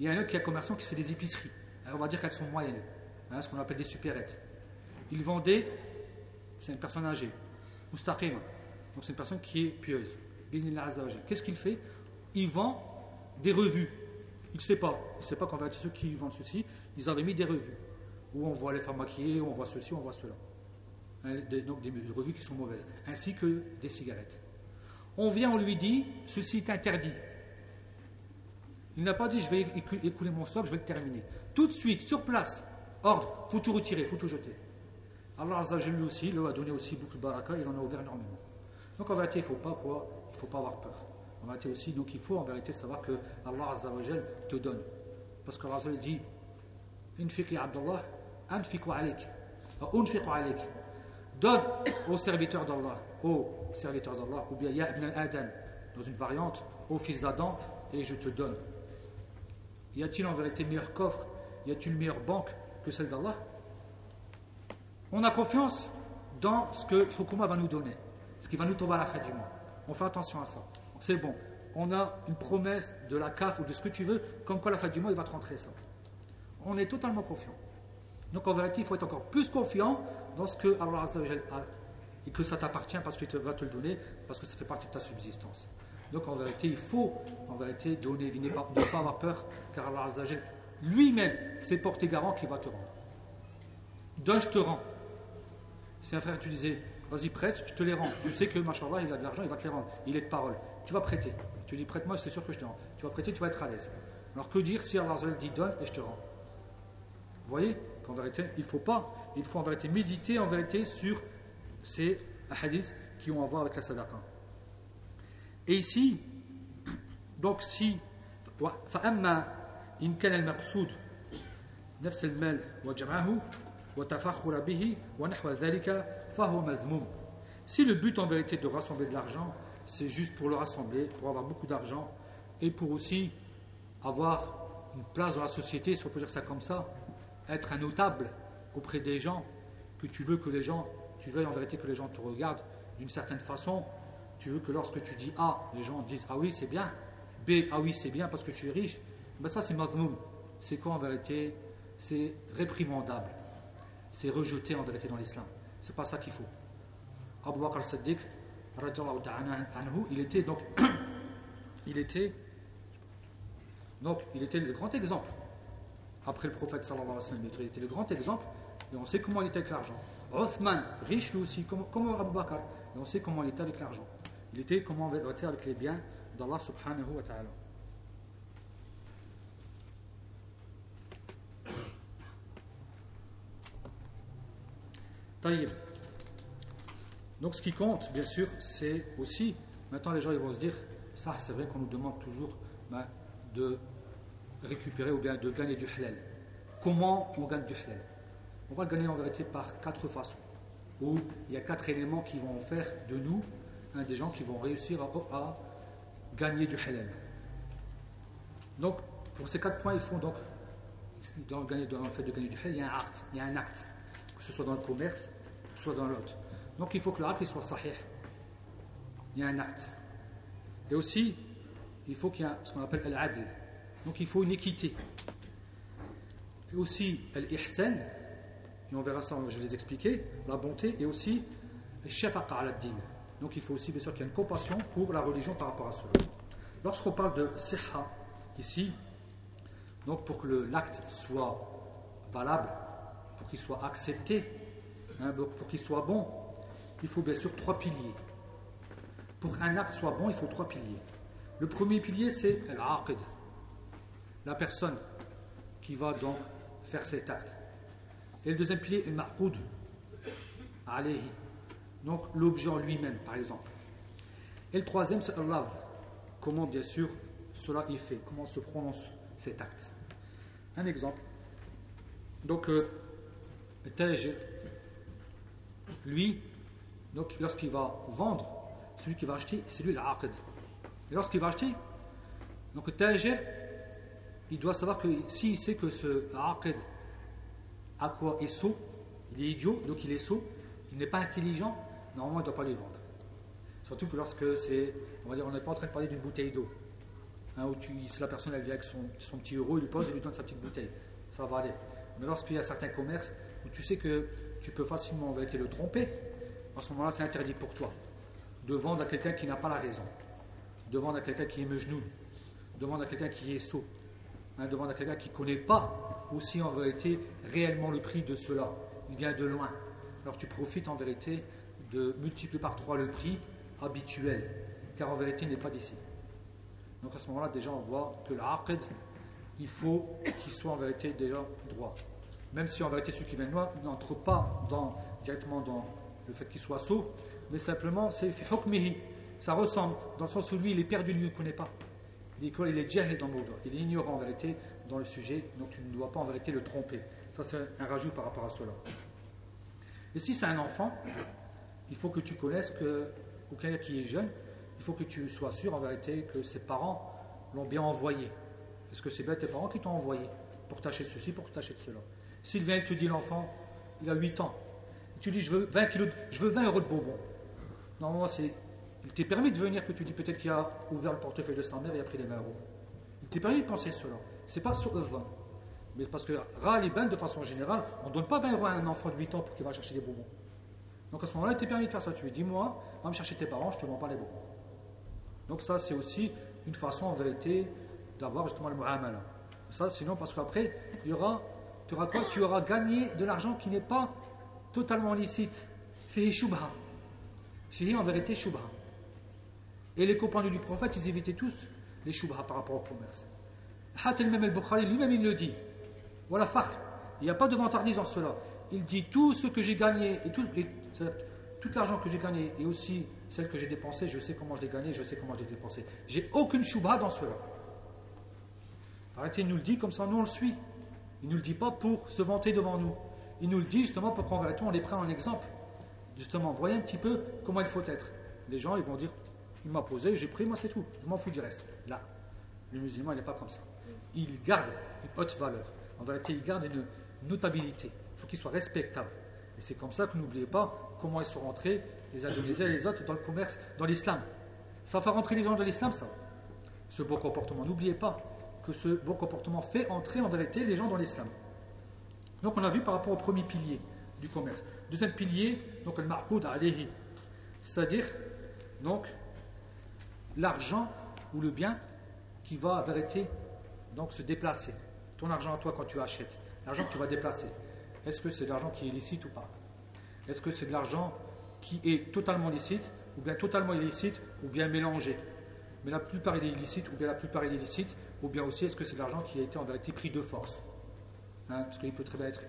Il y a un autre qui a commerçant qui c'est des épiceries. Alors on va dire qu'elles sont moyennes, hein, ce qu'on appelle des supérettes. Il vendait, c'est une personne âgée, mustaqim, donc c'est une personne qui est pieuse. Qu'est-ce qu'il fait? Il vend des revues. Il ne sait pas. Il ne sait pas qu'en fait, ceux qui vendent ceci, ils avaient mis des revues. Où on voit les femmes maquillées, on voit ceci, on voit cela. Hein, donc des revues qui sont mauvaises. Ainsi que des cigarettes. On vient, on lui dit, ceci est interdit. Il n'a pas dit je vais écouler mon stock, je vais le terminer. Tout de suite, sur place, ordre, faut tout retirer, faut tout jeter. Allah Azzajal aussi, lui a donné aussi beaucoup de baraka, il en a ouvert énormément. Donc en vérité, il ne faut pas avoir peur. Aussi, donc il faut en vérité savoir que Allah te donne. Parce que Allah dit Infiqi Abdullah, anfiqu alik. Unfiqu alik. Donne au serviteur d'Allah, au serviteur d'Allah, ou bien Ya ibn Adam, dans une variante, au fils d'Adam, et je te donne. Y a-t-il en vérité meilleur coffre Y a-t-il meilleure banque que celle d'Allah? On a confiance dans ce que Fukuma va nous donner, ce qui va nous tomber à la fin du mois. On fait attention à ça. C'est bon. On a une promesse de la CAF ou de ce que tu veux, comme quoi la fin du mois, il va te rentrer ça. On est totalement confiant. Donc en vérité, il faut être encore plus confiant dans ce que Allah a et que ça t'appartient parce qu'il va te le donner, parce que ça fait partie de ta subsistance. Donc en vérité, il faut en vérité donner, ne pas, pas avoir peur, car Allah lui-même, c'est porté garant qui va te rendre. Donne, je te rends. Si un frère, tu disais, vas-y, prête, je te les rends. Tu sais que, machallah, il a de l'argent, il va te les rendre. Il est de parole. Tu vas prêter. Tu dis, prête-moi, c'est sûr que je te rends. Tu vas prêter, tu vas être à l'aise. Alors que dire si Allah dit donne et je te rends Vous voyez qu'en vérité, il ne faut pas, il faut en vérité méditer en vérité sur ces hadiths qui ont à voir avec la sadaqa. Et ici, donc si فأما إن كان المقصود نفس المال وجمعه وتفخر به ونحو ذلك فهو مذموم si le but en vérité de rassembler de l'argent, c'est juste pour le rassembler, pour avoir beaucoup d'argent et pour aussi avoir une place dans la société, si on peut dire ça comme ça, être un notable auprès des gens, que tu veux que les gens, tu veux en vérité que les gens te regardent d'une certaine façon, tu veux que lorsque tu dis A, les gens disent Ah oui, c'est bien, B, ah oui, c'est bien parce que tu es riche, ben ça c'est magnoum. C'est quoi en vérité? C'est réprimandable. C'est rejeté en vérité dans l'islam. C'est pas ça qu'il faut. Abu Bakr al-Siddiq, il était donc, il était, donc, il était le grand exemple. Après le prophète sallallahu alayhi wa sallam, il était le grand exemple, et on sait comment il était avec l'argent. Othman, riche lui aussi, comme, comme Abu Bakr, et on sait comment il était avec l'argent. Il était comment il était avec les biens d'Allah subhanahu wa ta'ala. Donc ce qui compte, bien sûr, c'est aussi, maintenant les gens ils vont se dire, ça c'est vrai qu'on nous demande toujours ben, de récupérer ou bien de gagner du halal. Comment on gagne du halal? On va le gagner en vérité par quatre façons, où il y a quatre éléments qui vont faire de nous des gens qui vont réussir à, gagner du halal. Donc, pour ces quatre points, ils font donc, dans le, fait de gagner du halal, il y a un acte, il y a un acte, que ce soit dans le commerce, soit dans l'autre. Donc, il faut que l'acte soit sahih. Il y a un acte. Et aussi, il faut qu'il y ait ce qu'on appelle al-adl. Donc, il faut une équité. Et aussi, al-ihsan, et on verra ça, je vais les expliquer, la bonté, et aussi, al-shafaqa al-din donc il faut aussi bien sûr qu'il y ait une compassion pour la religion par rapport à cela. Lorsqu'on parle de siha ici, donc pour que l'acte soit valable, pour qu'il soit accepté, hein, pour qu'il soit bon, il faut bien sûr trois piliers. Pour qu'un acte soit bon, il faut trois piliers. Le premier pilier, c'est l'aqid, la personne qui va donc faire cet acte. Et le deuxième pilier est ma'qoud, alayhi, donc l'objet en lui-même, par exemple. Et le troisième, c'est Allah. Comment, bien sûr, cela est fait, comment se prononce cet acte? Un exemple. Donc, euh, lui, donc lorsqu'il va vendre, celui qui va acheter, c'est lui l'aqid. Et lorsqu'il va acheter, donc le il doit savoir que s'il sait que ce aqid à quoi est sot, il est idiot, donc il est sot, il n'est pas intelligent, normalement, il ne doit pas les vendre. Surtout que lorsque c'est, on va dire, on n'est pas en train de parler d'une bouteille d'eau. Hein, où tu, si la personne elle vient avec son, petit euro, il lui pose et lui donne sa petite bouteille. Ça va aller. Mais lorsqu'il y a certains commerces où tu sais que tu peux facilement en le tromper, à ce moment-là, c'est interdit pour toi de vendre à quelqu'un qui n'a pas la raison, de vendre à quelqu'un qui est mejnou, de vendre à quelqu'un qui est sot, hein, de vendre à quelqu'un qui ne connaît pas aussi en vérité réellement le prix de cela. Il vient de loin. Alors tu profites en vérité de multiplier par trois le prix habituel, car en vérité il n'est pas d'ici. Donc à ce moment-là, déjà on voit que l'aqid, il faut qu'il soit en vérité déjà droit. Même si en vérité celui qui vient de loin n'entre pas dans, directement dans le fait qu'il soit saut, mais simplement c'est hukmihi. Ça ressemble, dans le sens où lui il est perdu, lui il ne connaît pas. Il est jahil dans le il est ignorant en vérité dans le sujet, donc tu ne dois pas en vérité le tromper. Ça c'est un rajout par rapport à cela. Et si c'est un enfant, il faut que tu connaisses que, ou quelqu'un qui est jeune, il faut que tu sois sûr en vérité que ses parents l'ont bien envoyé. Est-ce que c'est bien tes parents qui t'ont envoyé pour tâcher de ceci, pour tâcher de cela? S'il vient et te dit l'enfant, il a 8 ans, tu dis je veux 20, kilos je veux 20 euros de bonbons. Normalement, c'est, il t'est permis de venir que tu dis peut-être qu'il a ouvert le portefeuille de sa mère et a pris les 20 euros. Il t'est permis de penser cela. C'est pas sur 20. Mais parce que Raliban, de façon générale, on ne donne pas 20 euros à un enfant de 8 ans pour qu'il va chercher des bonbons. Donc à ce moment-là, il t'est permis de faire ça. Tu lui dis, moi, va me chercher tes parents, je te vends pas les bons. Donc ça, c'est aussi une façon en vérité d'avoir justement le mu'amala. Ça, sinon, parce qu'après, il y aura, tu auras quoi Tu auras gagné de l'argent qui n'est pas totalement licite. Fihi shubha. Fihi en vérité shubha. Et les compagnons du prophète, ils évitaient tous les shubha par rapport au commerce. Hatel même al-Bukhari lui-même il le dit. Voilà fakhr. Il n'y a pas de vantardise dans cela. Il dit tout ce que j'ai gagné et tout, tout l'argent que j'ai gagné et aussi celle que j'ai dépensée, je sais comment je l'ai gagné, je sais comment je l'ai dépensé. J'ai aucune shubha dans cela. Arrêtez, il nous le dit comme ça, nous on le suit. Il ne nous le dit pas pour se vanter devant nous. Il nous le dit justement pour qu'on on les prend en exemple. Justement, voyez un petit peu comment il faut être. Les gens, ils vont dire, il m'a posé, j'ai pris, moi c'est tout. Je m'en fous du reste. Là, le musulman, il n'est pas comme ça. Il garde une haute valeur. En vérité, il garde une notabilité. Il faut qu'il soit respectable. Et c'est comme ça que n'oubliez pas comment ils sont rentrés, les Indonésiens et les autres, dans le commerce, dans l'islam. Ça fait rentrer les gens dans l'islam, ça. Ce bon comportement. N'oubliez pas que ce bon comportement fait entrer en vérité les gens dans l'islam. Donc on a vu par rapport au premier pilier du commerce. Deuxième pilier, donc le marqoud alayhi. C'est-à-dire, donc, l'argent ou le bien qui va en vérité donc se déplacer. Ton argent à toi quand tu achètes, l'argent que tu vas déplacer. Est-ce que c'est de l'argent qui est licite ou pas? Est-ce que c'est de l'argent qui est totalement licite, ou bien totalement illicite, ou bien mélangé? Mais la plupart est illicite, ou bien la plupart est illicite, ou bien aussi est-ce que c'est de l'argent qui a été en vérité pris de force hein, Parce qu'il peut très bien être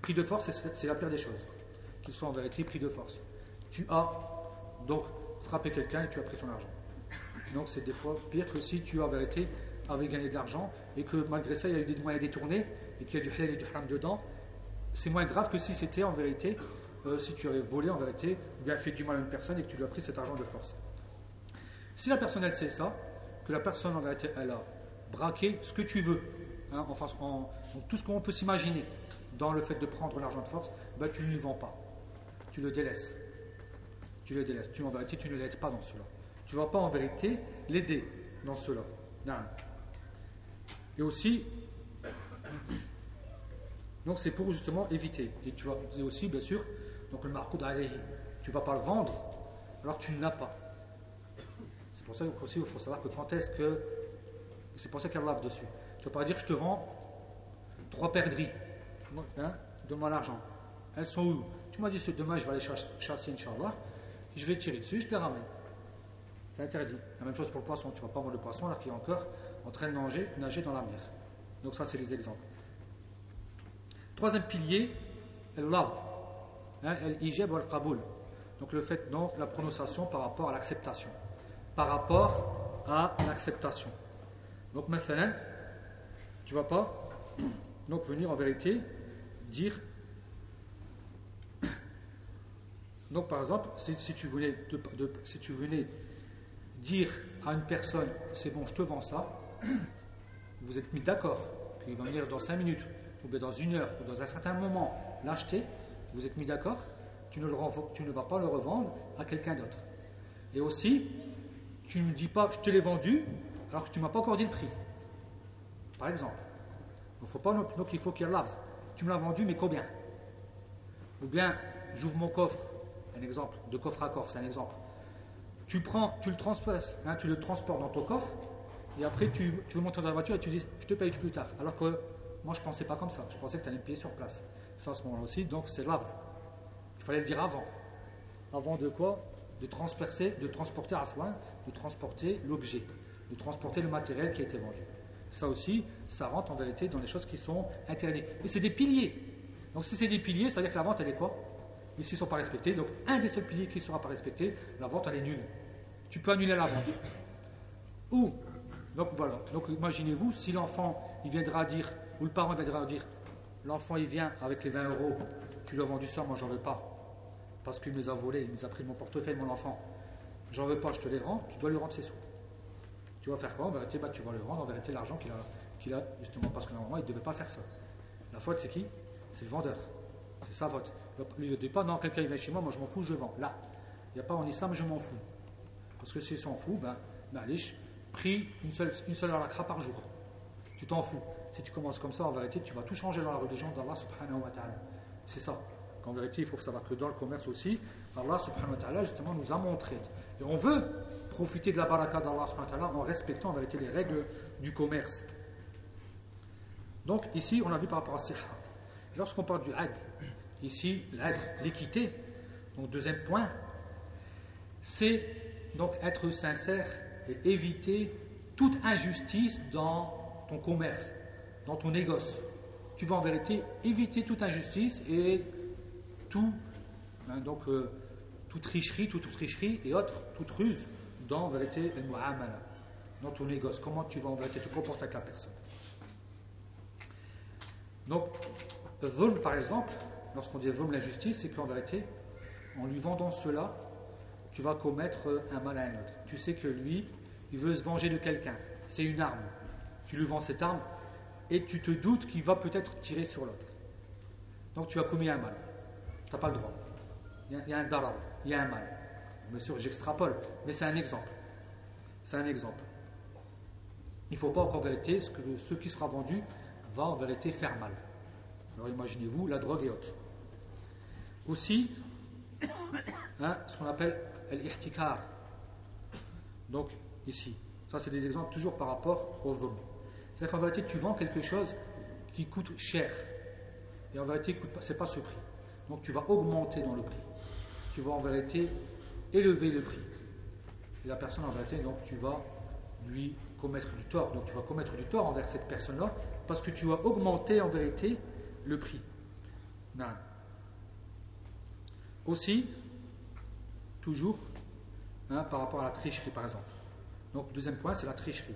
pris de force, c'est la pire des choses. Qu'il soit en vérité pris de force. Tu as donc frappé quelqu'un et tu as pris son argent. Donc c'est des fois pire que si tu en vérité avait gagné de l'argent et que malgré ça il y a eu des moyens détournés et qu'il y a du halal et du haram dedans c'est moins grave que si c'était en vérité, euh, si tu avais volé en vérité, ou bien fait du mal à une personne et que tu lui as pris cet argent de force. Si la personne elle sait ça, que la personne en vérité elle a braqué ce que tu veux, hein, tout ce qu'on peut s'imaginer dans le fait de prendre l'argent de force, bah, tu ne lui vends pas. Tu le délaisses. Tu le délaisses. Tu en vérité, tu ne l'aides pas dans cela. Tu ne vas pas en vérité l'aider dans cela. Non. Et aussi, donc c'est pour justement éviter. Et tu vas aussi, bien sûr, donc le marcoud tu ne vas pas le vendre alors tu ne l'as pas. C'est pour ça aussi il faut savoir que quand est-ce que. C'est pour ça qu'elle lave dessus. Tu ne vas pas dire je te vends trois perdrix. Hein, Donne-moi l'argent. Elles sont où? Tu m'as dit c'est demain je vais aller chasser, Inch'Allah. Je vais tirer dessus, je te les ramène. C'est interdit. La même chose pour le poisson. Tu ne vas pas vendre le poisson alors qu'il est encore en train de nager, nager dans la mer. Donc ça c'est les exemples. Troisième pilier, love, hein, ijab al qaboul. Donc le fait, donc la prononciation par rapport à l'acceptation. Par rapport à l'acceptation. Donc maintenant, tu vas pas donc venir en vérité dire donc par exemple si, tu venais dire à une personne c'est bon je te vends ça vous êtes mis d'accord qu'il va venir dans cinq minutes ou bien dans une heure, ou dans un certain moment, l'acheter, vous êtes mis d'accord, tu, ne tu ne vas pas le revendre à quelqu'un d'autre. Et aussi, tu ne dis pas je te l'ai vendu alors que tu ne m'as pas encore dit le prix. Par exemple. Donc il faut qu'il lave. Tu me l'as vendu, mais combien? Ou bien, j'ouvre mon coffre, un exemple, de coffre à coffre, c'est un exemple. Tu prends, tu le transportes, hein, tu le transportes dans ton coffre, et après tu, tu veux monter dans la voiture et tu dis je te paye plus tard. Alors que moi, je pensais pas comme ça. Je pensais que tu allais me payer sur place. Ça, à ce moment-là aussi, donc c'est l'avd. Il fallait le dire avant. Avant de quoi? De transpercer, de transporter à foin, de transporter l'objet, de transporter le matériel qui a été vendu. Ça aussi, ça rentre en vérité dans les choses qui sont interdites. Et c'est des piliers. Donc si c'est des piliers, ça veut dire que la vente, elle est quoi? Ici, ils ne sont pas respectés. Donc un des seuls piliers qui ne sera pas respecté, la vente, elle est nulle. Tu peux annuler la vente. Ou, donc voilà. Donc imaginez-vous, si l'enfant, il viendra dire ou le parent viendra dire L'enfant il vient avec les 20 euros, tu lui as vendu ça, moi j'en veux pas. Parce qu'il me les a volés, il a pris mon portefeuille, mon enfant. J'en veux pas, je te les rends, tu dois lui rendre ses sous. Tu vas faire quoi En vérité, tu vas lui rendre en vérité l'argent qu'il a, qu'il a, justement, parce que normalement il ne devait pas faire ça. La faute c'est qui? C'est le vendeur. C'est sa faute. Il ne dit pas Non, quelqu'un vient chez moi, moi je m'en fous, je vends. Là, il n'y a pas en islam, je m'en fous. Parce que s'il s'en fout, ben, ben prie une seule, une seule par jour. Tu t'en fous. Si tu commences comme ça, en vérité, tu vas tout changer dans la religion d'Allah subhanahu wa ta'ala. C'est ça. Qu'en vérité, il faut savoir que dans le commerce aussi, Allah subhanahu wa ta'ala, justement, nous a montré. Et on veut profiter de la baraka d'Allah en respectant en vérité les règles du commerce. Donc ici, on a vu par rapport à siha. Lorsqu'on parle du ad, ici, l'équité, donc deuxième point, c'est donc être sincère et éviter toute injustice dans ton commerce, dans ton négoce. Tu vas en vérité éviter toute injustice et tout, hein, donc, euh, toute tricherie, toute, tricherie et autres, toute ruse dans en vérité dans ton négoce. Comment tu vas te comporter avec la personne. Donc, vol par exemple, lorsqu'on dit vol l'injustice, c'est qu'en vérité, en lui vendant cela, tu vas commettre un mal à un autre. Tu sais que lui, il veut se venger de quelqu'un. C'est une arme. Tu lui vends cette arme et tu te doutes qu'il va peut-être tirer sur l'autre. Donc tu as commis un mal. Tu n'as pas le droit. Il y, a, un darar, il y a un mal. Bien sûr, j'extrapole, mais c'est un exemple. C'est un exemple. Il ne faut pas en vérité, ce, que, ce qui sera vendu va en vérité faire mal. Alors imaginez-vous la drogue et autres. Aussi, hein, ce qu'on appelle l'ihtikar. Donc, ici, ça c'est des exemples toujours par rapport au vom. C'est-à-dire qu'en vérité, tu vends quelque chose qui coûte cher. Et en vérité, ce n'est pas ce prix. Donc tu vas augmenter dans le prix. Tu vas en vérité élever le prix. Et la personne en vérité, donc tu vas lui commettre du tort. Donc tu vas commettre du tort envers cette personne-là parce que tu vas augmenter en vérité le prix. Non. Aussi, toujours, hein, par rapport à la tricherie par exemple. Donc deuxième point, c'est la tricherie.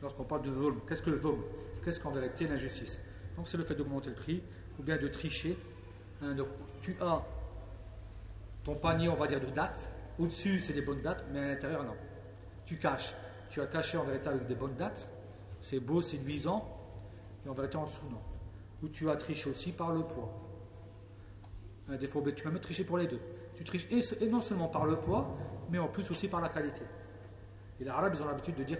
Lorsqu'on parle de vol, qu'est-ce que le vol Qu'est-ce qu'en vérité l'injustice? Donc c'est le fait d'augmenter le prix ou bien de tricher. Hein, donc tu as ton panier, on va dire, de dates. Au-dessus, c'est des bonnes dates, mais à l'intérieur, non. Tu caches. Tu as caché en vérité avec des bonnes dates. C'est beau, séduisant. Et en vérité, en dessous, non. Ou tu as triché aussi par le poids. Des fois, tu peux même tricher pour les deux. Tu triches et, non seulement par le poids, mais en plus aussi par la qualité. Et les Arabes, ils ont l'habitude de dire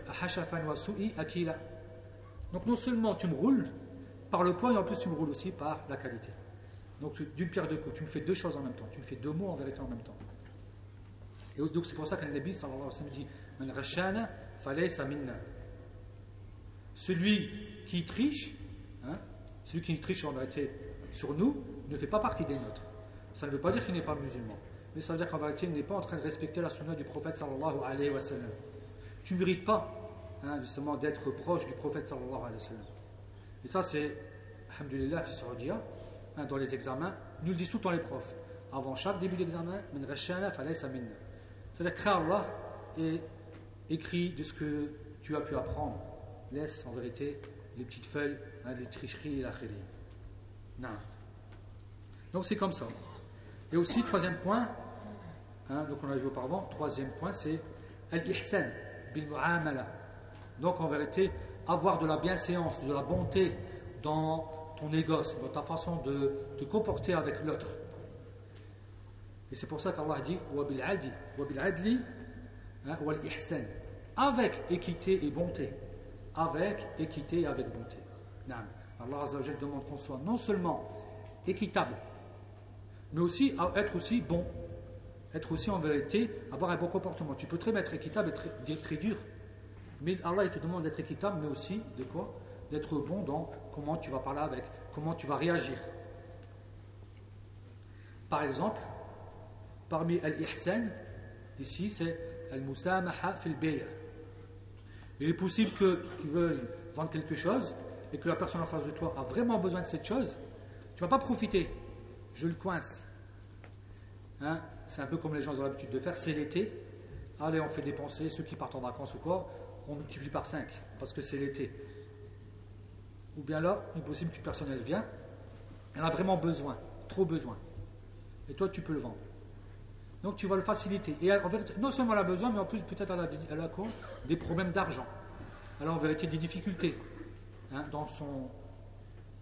akila. Donc non seulement tu me roules par le poids, et en plus tu me roules aussi par la qualité. Donc d'une pierre deux coups, tu me fais deux choses en même temps, tu me fais deux mots en vérité en même temps. Et donc c'est pour ça qu'un Nabi sallallahu alayhi wa sallam dit Man falaysa minna. Celui qui triche, hein, celui qui triche en vérité sur nous, ne fait pas partie des nôtres. Ça ne veut pas dire qu'il n'est pas musulman, mais ça veut dire qu'en vérité il n'est pas en train de respecter la sunna du prophète sallallahu alayhi wa sallam. Tu ne mérites pas hein, justement d'être proche du prophète sallallahu alayhi wa sallam. Et ça c'est, alhamdulillah, Hein, dans les examens, nous le disent tout le les profs. Avant chaque début d'examen, c'est-à-dire crains Allah et écris de ce que tu as pu apprendre. Laisse en vérité les petites feuilles, hein, les tricheries et la khiri. Non. Donc c'est comme ça. Et aussi, troisième point, hein, donc on a vu auparavant, troisième point, c'est al-ihsan bil Donc en vérité, avoir de la bienséance, de la bonté dans ton négoce, dans ta façon de te comporter avec l'autre. Et c'est pour ça qu'Allah dit hein, avec équité et bonté. Avec équité et avec bonté. Allah demande qu'on soit non seulement équitable, mais aussi être aussi bon. Être aussi en vérité, avoir un bon comportement. Tu peux très bien être équitable et très, très dur. Mais Allah il te demande d'être équitable, mais aussi de quoi? D'être bon dans comment tu vas parler avec, comment tu vas réagir. Par exemple, parmi al-ihsan, ici c'est al-musamaha fil bay'. Il est possible que tu veuilles vendre quelque chose et que la personne en face de toi a vraiment besoin de cette chose. Tu vas pas profiter. Je le coince. Hein? C'est un peu comme les gens ont l'habitude de faire. C'est l'été. Allez, on fait dépenser ceux qui partent en vacances ou quoi. On multiplie par 5 parce que c'est l'été. Ou bien là, il est possible qu'une personne elle vient, elle a vraiment besoin, trop besoin. Et toi, tu peux le vendre. Donc tu vas le faciliter. Et en vérité, non seulement elle a besoin, mais en plus peut-être elle a, Des problèmes d'argent. Elle a en vérité des difficultés hein, dans, son,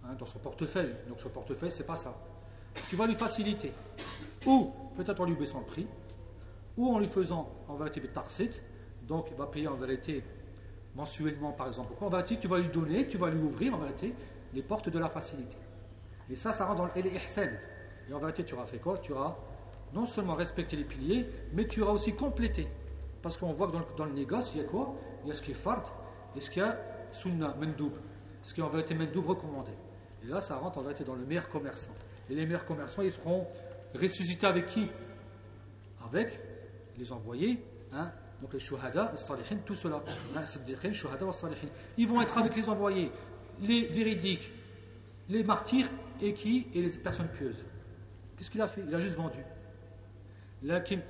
hein, dans son portefeuille. Donc son portefeuille, c'est pas ça. Tu vas lui faciliter. Ou peut-être en lui baissant le prix, ou en lui faisant en vérité des tarsit, donc il va payer en vérité mensuellement par exemple. En vérité, tu vas lui donner, tu vas lui ouvrir en vérité les portes de la facilité. Et ça, ça rentre dans l'ihsan. Et en vérité, tu auras fait quoi? Tu auras non seulement respecté les piliers, mais tu auras aussi complété. Parce qu'on voit que dans le, négoce, il y a quoi? Il y a ce qui est fard et ce qui est sunna, mendoub. ce qui est en vérité même double recommandé. Et là, ça rentre en vérité dans le meilleur commerçant. Et les meilleurs commerçants, ils seront ressuscités avec qui? Avec les envoyés, hein, donc les shuhada, les salihin, tout cela. Hein. Ils vont être avec les envoyés, les véridiques, les martyrs et qui? Et les personnes pieuses. Qu'est-ce qu'il a fait? Il a juste vendu.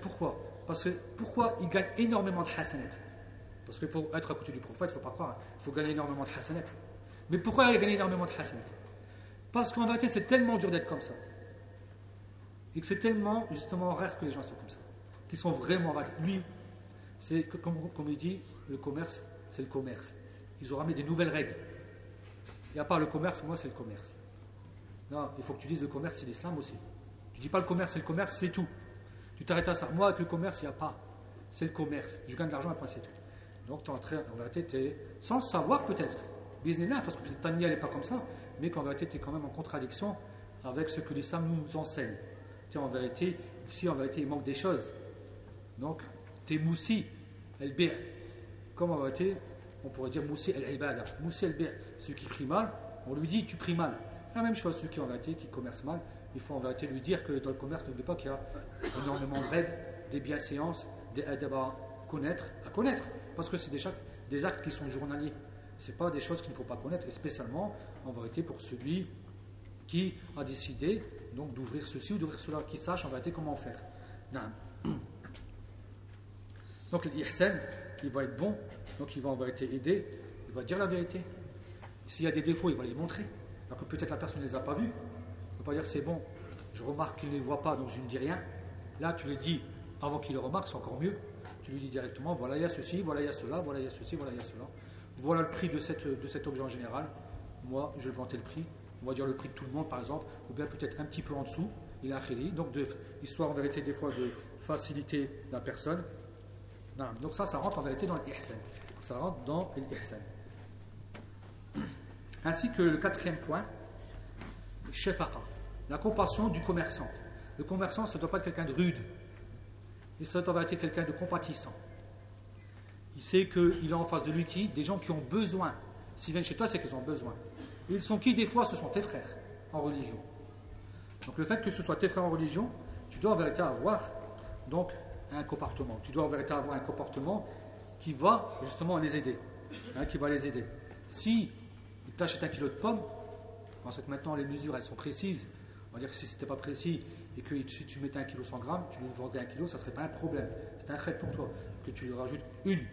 Pourquoi? Parce que pourquoi il gagne énormément de hasanat? Parce que pour être à côté du prophète, il ne faut pas croire, il faut gagner énormément de hasanat. Mais pourquoi il gagne énormément de hasanat? Parce qu'en vérité, c'est tellement dur d'être comme ça. Et que c'est tellement, justement, rare que les gens soient comme ça. Qu'ils sont vraiment. Lui, c'est comme, comme il dit, le commerce, c'est le commerce. Ils ont ramené des nouvelles règles. Et à part le commerce, moi, c'est le commerce. Non, il faut que tu dises le commerce, c'est l'islam aussi. Tu dis pas le commerce, c'est le commerce, c'est tout. Tu t'arrêtes à ça. Moi, avec le commerce, il n'y a pas. C'est le commerce. Je gagne de l'argent, après, c'est tout. Donc, tu es en train, en vérité, tu es, sans le savoir peut-être, business parce que peut-être ta n'est pas comme ça, mais qu'en vérité, tu es quand même en contradiction avec ce que l'islam nous enseigne. Tu en vérité, ici, en vérité, il manque des choses. Donc, tu es moussi, el bir. Comme en vérité, on pourrait dire moussi el ibada. Moussi el bir. Celui qui prie mal, on lui dit tu pries mal. La même chose, ceux qui en vérité, qui commercent mal, il faut en vérité lui dire que dans le commerce, n'oublie pas qu'il y a énormément de règles, des bienséances, des aides à connaître, à connaître, parce que c'est des, des actes qui sont journaliers. Ce pas des choses qu'il ne faut pas connaître, et spécialement, en vérité, pour celui qui a décidé donc d'ouvrir ceci ou d'ouvrir cela, qui sache en vérité comment faire. Donc l'ihsan, il va être bon, donc il va en vérité aider, il va dire la vérité. S'il y a des défauts, il va les montrer. Alors que peut-être la personne ne les a pas vus. Pas dire c'est bon, je remarque qu'il ne les voit pas, donc je ne dis rien. Là, tu le dis avant qu'il le remarque, c'est encore mieux. Tu lui dis directement voilà, il y a ceci, voilà, il y a cela, voilà, il y a ceci, voilà, il y a cela. Voilà le prix de, cet objet en général. Moi, je vais vanter le prix. On va dire le prix de tout le monde, par exemple, ou bien peut-être un petit peu en dessous. Il a donc de, histoire en vérité des fois de faciliter la personne. donc ça, ça rentre en vérité dans l'ihsan. Ça rentre dans l'ihsan. Ainsi que le quatrième point, shefaqa, la compassion du commerçant. Le commerçant, ça ne doit pas être quelqu'un de rude. Il doit être quelqu'un de compatissant. Il sait qu'il a en face de lui qui? Des gens qui ont besoin. S'ils viennent chez toi, c'est qu'ils ont besoin. ils sont qui? Des fois, ce sont tes frères en religion. Donc le fait que ce soit tes frères en religion, tu dois en vérité avoir donc un comportement. Tu dois en vérité avoir un comportement qui va justement les aider. Hein, qui va les aider. Si tu achètes un kilo de pommes, parce que maintenant les mesures elles sont précises, va dire que si c'était pas précis et que si tu mettais un kilo 100 grammes, tu lui vendais un kilo, ça serait pas un problème. C'est un trait pour toi. Que tu lui rajoutes une,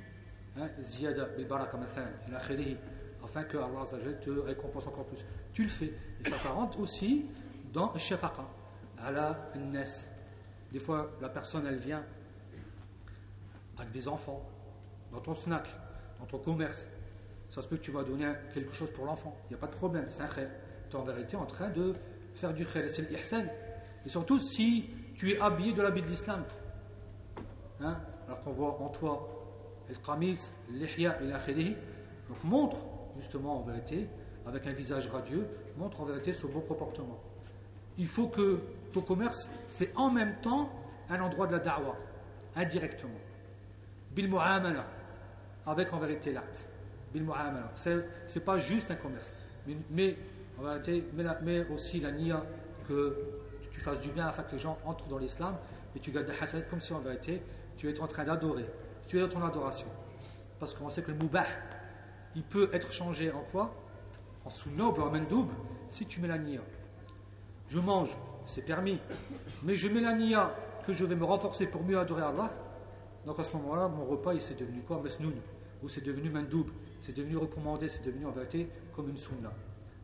hein, ziyada bil baraka afin que Allah te récompense encore plus. Tu le fais. Et ça, ça rentre aussi dans shafaqa, ala nes. Des fois, la personne, elle vient avec des enfants, dans ton snack, dans ton commerce, ça se peut que tu vas donner quelque chose pour l'enfant. Il n'y a pas de problème, c'est un khair. Tu es en vérité en train de faire du khair. C'est l'ihsan. Et surtout si tu es habillé de l'habit de l'islam. Hein? Alors qu'on voit en toi le qamis, l'ihya et l'akhirihi. Donc montre justement en vérité, avec un visage radieux, montre en vérité ce bon comportement. Il faut que ton commerce, c'est en même temps un endroit de la da'wah, indirectement. Bil mu'amala, avec en vérité l'acte. Ce n'est pas juste un commerce. Mais, aussi la nia que tu fasses du bien afin que les gens entrent dans l'islam et tu gardes des hasanat comme si en vérité tu es en train d'adorer. Tu es dans ton adoration. Parce qu'on sait que le mubah, il peut être changé en quoi? En sunna ou en mendoub si tu mets la nia. Je mange, c'est permis. Mais je mets la nia que je vais me renforcer pour mieux adorer Allah. Donc à ce moment-là, mon repas, il s'est devenu quoi? Mesnoun. Ou c'est devenu mendoub c'est devenu recommandé, c'est devenu en vérité comme une sunna.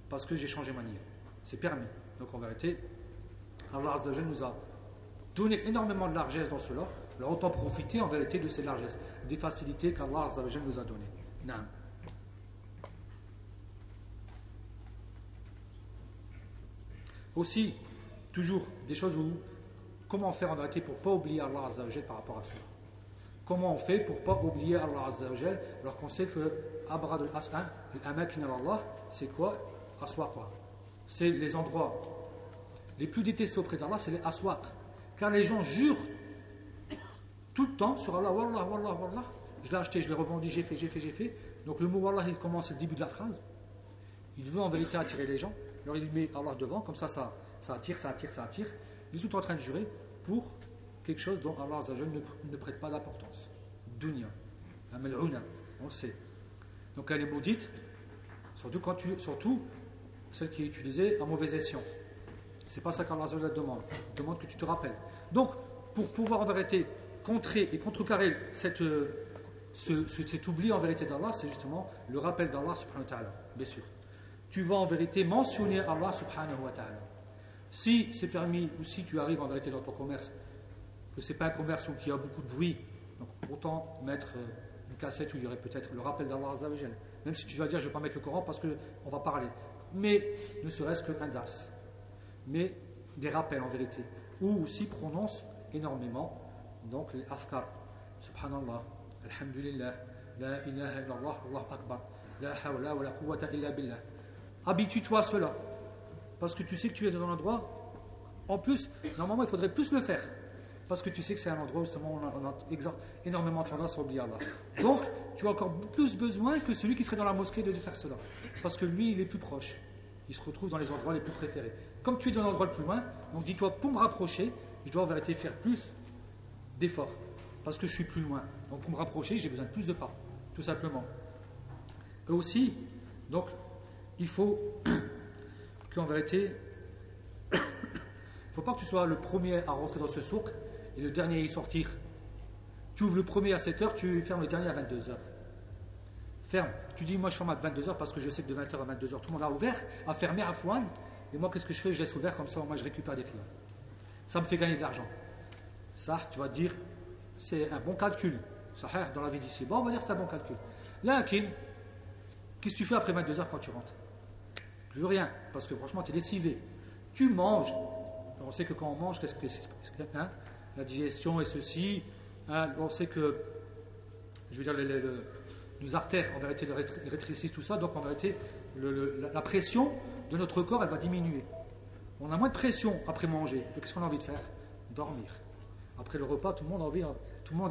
Parce que j'ai changé ma niyyah. C'est permis. Donc en vérité, Allah Azzawajal nous a donné énormément de largesse dans cela. Alors autant profiter en vérité de ces largesses, des facilités qu'Allah Azzawajal nous a données. Aussi, toujours des choses où, comment faire en vérité pour ne pas oublier Allah Azzawajal par rapport à cela? Comment on fait pour ne pas oublier Allah Azzawajal alors qu'on sait que Abrad al-Amakin Allah, c'est quoi? Aswaq. C'est les endroits les plus détestés auprès d'Allah, c'est les aswaq. Car les gens jurent tout le temps sur Allah, Wallah, Wallah, Wallah. Je l'ai acheté, je l'ai revendu, j'ai fait, j'ai fait, j'ai fait. Donc le mot Wallah, il commence au début de la phrase. il veut en vérité attirer les gens, alors il met Allah devant, comme ça, ça, ça attire, ça attire, ça attire. Il est tout en train de jurer pour quelque chose dont Allah ne, ne prête pas d'importance. Dunya, on le sait. Donc elle est maudite, surtout, quand tu, surtout celle qui est utilisée en mauvais escient. C'est pas ça qu'Allah demande. Il demande que tu te rappelles. Donc, pour pouvoir en vérité contrer et contrecarrer cette, ce, cet oubli en vérité d'Allah, c'est justement le rappel d'Allah subhanahu wa ta'ala, bien sûr. Tu vas en vérité mentionner Allah subhanahu wa ta'ala. Si c'est permis ou si tu arrives en vérité dans ton commerce, que ce n'est pas un commerce où il y a beaucoup de bruit, donc autant mettre euh, une cassette où il y aurait peut-être le rappel d'Allah Même si tu vas dire je vais pas mettre le Coran parce qu'on va parler. Mais ne serait-ce qu'un dars. Mais des rappels en vérité. Ou aussi prononce énormément donc les afkar. Subhanallah, Alhamdulillah, La ilaha illallah, Allah akbar, La hawla wa la quwwata illa billah. Habitue-toi à cela. Parce que tu sais que tu es dans un endroit. En plus, normalement, il faudrait plus le faire. Parce que tu sais que c'est un endroit justement où on a, énormément tendance à oublier Allah. Donc, tu as encore plus besoin que celui qui serait dans la mosquée de faire cela. Parce que lui, il est plus proche. Il se retrouve dans les endroits les plus préférés. Comme tu es dans l'endroit le plus loin, donc dis-toi, pour me rapprocher, je dois en vérité faire plus d'efforts. Parce que je suis plus loin. Donc pour me rapprocher, j'ai besoin de plus de pas. Tout simplement. Et aussi, donc, il faut qu'en vérité, il ne faut pas que tu sois le premier à rentrer dans ce souk et le dernier à y sortir. Tu ouvres le premier à 7h, tu fermes le dernier à 22h. Ferme. Tu dis, moi je ferme à 22h parce que je sais que de 20h à 22h, tout le monde a ouvert, a fermé à Fouane. Et moi, qu'est-ce que je fais? Je laisse ouvert comme ça, moi je récupère des clients. Ça me fait gagner de l'argent. Ça, tu vas dire, c'est un bon calcul. Ça, dans la vie d'ici. Bon, on va dire que c'est un bon calcul. Là, qu'est-ce que tu fais après 22h quand tu rentres? Plus rien, parce que franchement, tu es lessivé. Tu manges. On sait que quand on mange, qu'est-ce que c'est? Hein? La digestion et ceci. Hein, on sait que, je veux dire, nos artères, en vérité, rétrécissent tout ça. Donc, en vérité, la, pression de notre corps, elle va diminuer. On a moins de pression après manger. Qu'est-ce qu'on a envie de faire? Dormir. Après le repas, tout le monde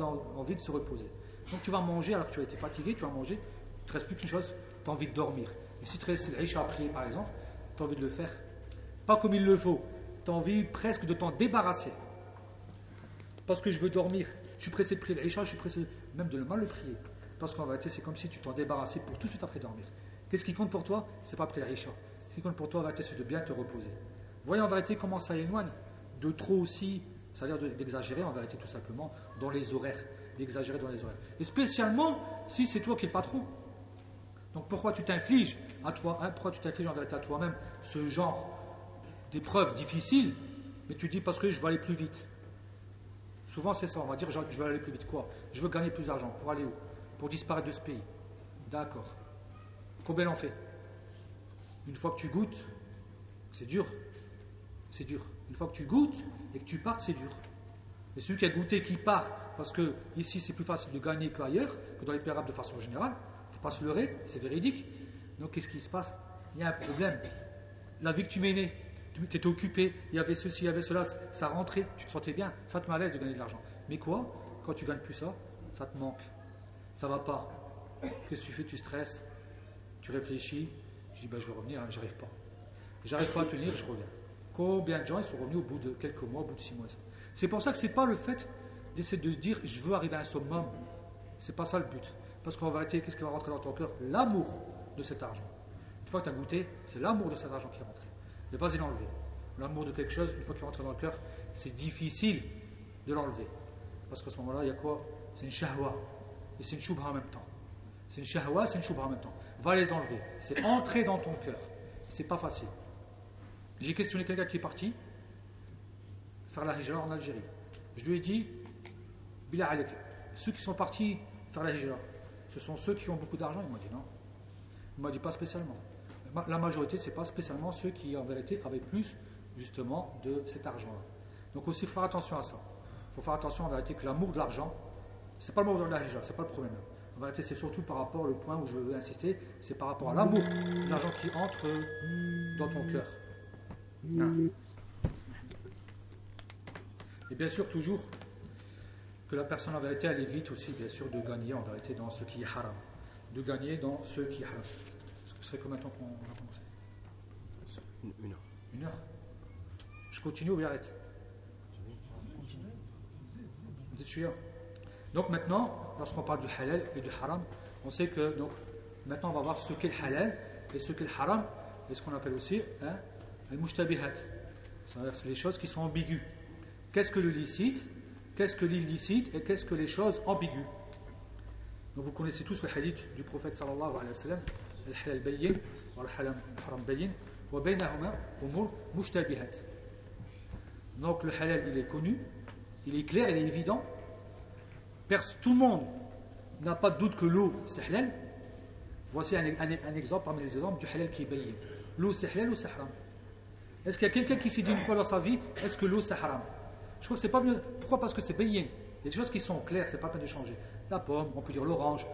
a a envie de se reposer. Donc, tu vas manger alors que tu as été fatigué, tu vas manger. Il ne te reste plus qu'une chose, tu as envie de dormir. Et si tu restes riche à prier, par exemple, tu as envie de le faire. Pas comme il le faut. Tu as envie presque de t'en débarrasser. Parce que je veux dormir. Je suis pressé de prier l'Isha, je suis pressé même de le mal le prier. Parce qu'en vérité, c'est comme si tu t'en débarrassais pour tout de suite après dormir. Qu'est-ce qui compte pour toi? C'est pas prier l'Isha. Ce qui compte pour toi, en vérité, c'est de bien te reposer. Voyez en vérité comment ça éloigne de trop aussi, c'est-à-dire d'exagérer en vérité tout simplement dans les horaires. D'exagérer dans les horaires. Et spécialement si c'est toi qui es le patron. Donc pourquoi tu t'infliges à toi, hein, pourquoi tu t'infliges en vérité à toi-même ce genre d'épreuve difficile, mais tu dis parce que je veux aller plus vite. Souvent c'est ça, on va dire je veux aller plus vite. Quoi? Je veux gagner plus d'argent. Pour aller où? Pour disparaître de ce pays. D'accord. Combien on fait? Une fois que tu goûtes, c'est dur. C'est dur. Une fois que tu goûtes et que tu partes, c'est dur. Et celui qui a goûté, qui part, parce que ici c'est plus facile de gagner qu'ailleurs, que dans les pays de façon générale, pas se leurrer, c'est véridique. Donc qu'est-ce qui se passe? Il y a un problème. La vie que tu tu étais occupé, il y avait ceci, il y avait cela, ça rentrait, tu te sentais bien, ça te malaise de gagner de l'argent. Mais quoi Quand tu gagnes plus ça, ça te manque. Ça va pas. Qu'est-ce que tu fais Tu stresses, tu réfléchis. Je dis, ben, je vais revenir, hein, j'arrive pas. J'arrive pas à tenir, je reviens. Combien de gens ils sont revenus au bout de quelques mois, au bout de six mois C'est pour ça que c'est pas le fait d'essayer de dire je veux arriver à un summum. C'est pas ça le but. Parce qu'en vérité, qu'est-ce qui va rentrer dans ton cœur? L'amour de cet argent. Une fois que tu as goûté, c'est l'amour de cet argent qui est rentré. Ne pas y l'enlever. L'amour de quelque chose, une fois qu'il rentre dans le cœur, c'est difficile de l'enlever. Parce qu'à ce moment-là, il y a quoi? C'est une shahwa. Et c'est une shubha en même temps. C'est une shahwa, c'est une shubha en même temps. Va les enlever. C'est entrer dans ton cœur. C'est pas facile. J'ai questionné quelqu'un qui est parti faire la hijra en Algérie. Je lui ai dit, Bila ceux qui sont partis faire la hijra, ce sont ceux qui ont beaucoup d'argent Il m'a dit non. Il m'a dit pas spécialement. La majorité, ce n'est pas spécialement ceux qui, en vérité, avaient plus, justement, de cet argent-là. Donc aussi, il faut faire attention à ça. Il faut faire attention, en vérité, que l'amour de l'argent, ce n'est pas le mot de la ce n'est pas le problème. En vérité, c'est surtout par rapport, au point où je veux insister, c'est par rapport à l'amour de l'argent qui entre dans ton cœur. Ah. Et bien sûr, toujours, que la personne en vérité elle évite aussi bien sûr de gagner en vérité dans ce qui est haram. De gagner dans ce qui est haram. Ça fait combien de temps qu'on a commencé Une heure. Une heure Je continue ou j'arrête Vous êtes chiant. Donc maintenant, lorsqu'on parle du halal et du haram, on sait que donc, maintenant on va voir ce qu'est le halal et ce qu'est le haram et ce qu'on appelle aussi hein, al-mushtabihat. C'est les choses qui sont ambiguës. Qu'est-ce que le licite Qu'est-ce que l'illicite Et qu'est-ce que les choses ambiguës? Donc vous connaissez tous le hadith du prophète sallallahu alayhi wa sallam, wa al-haram bayyin wa baynahuma umur mushtabihat. Donc le halal il est connu, il est clair, il est évident. Tout le monde n'a pas de doute que l'eau c'est halal. Voici un, exemple parmi les exemples du halal qui est bayyin. L'eau c'est halal ou c'est haram? Est-ce qu'il y a quelqu'un qui s'est dit une fois dans sa vie, est-ce que l'eau c'est haram? Je crois que c'est pas venu. Pourquoi? Parce que c'est bayyin. Il y a des choses qui sont claires, c'est pas peine de changer. La pomme, on peut dire l'orange,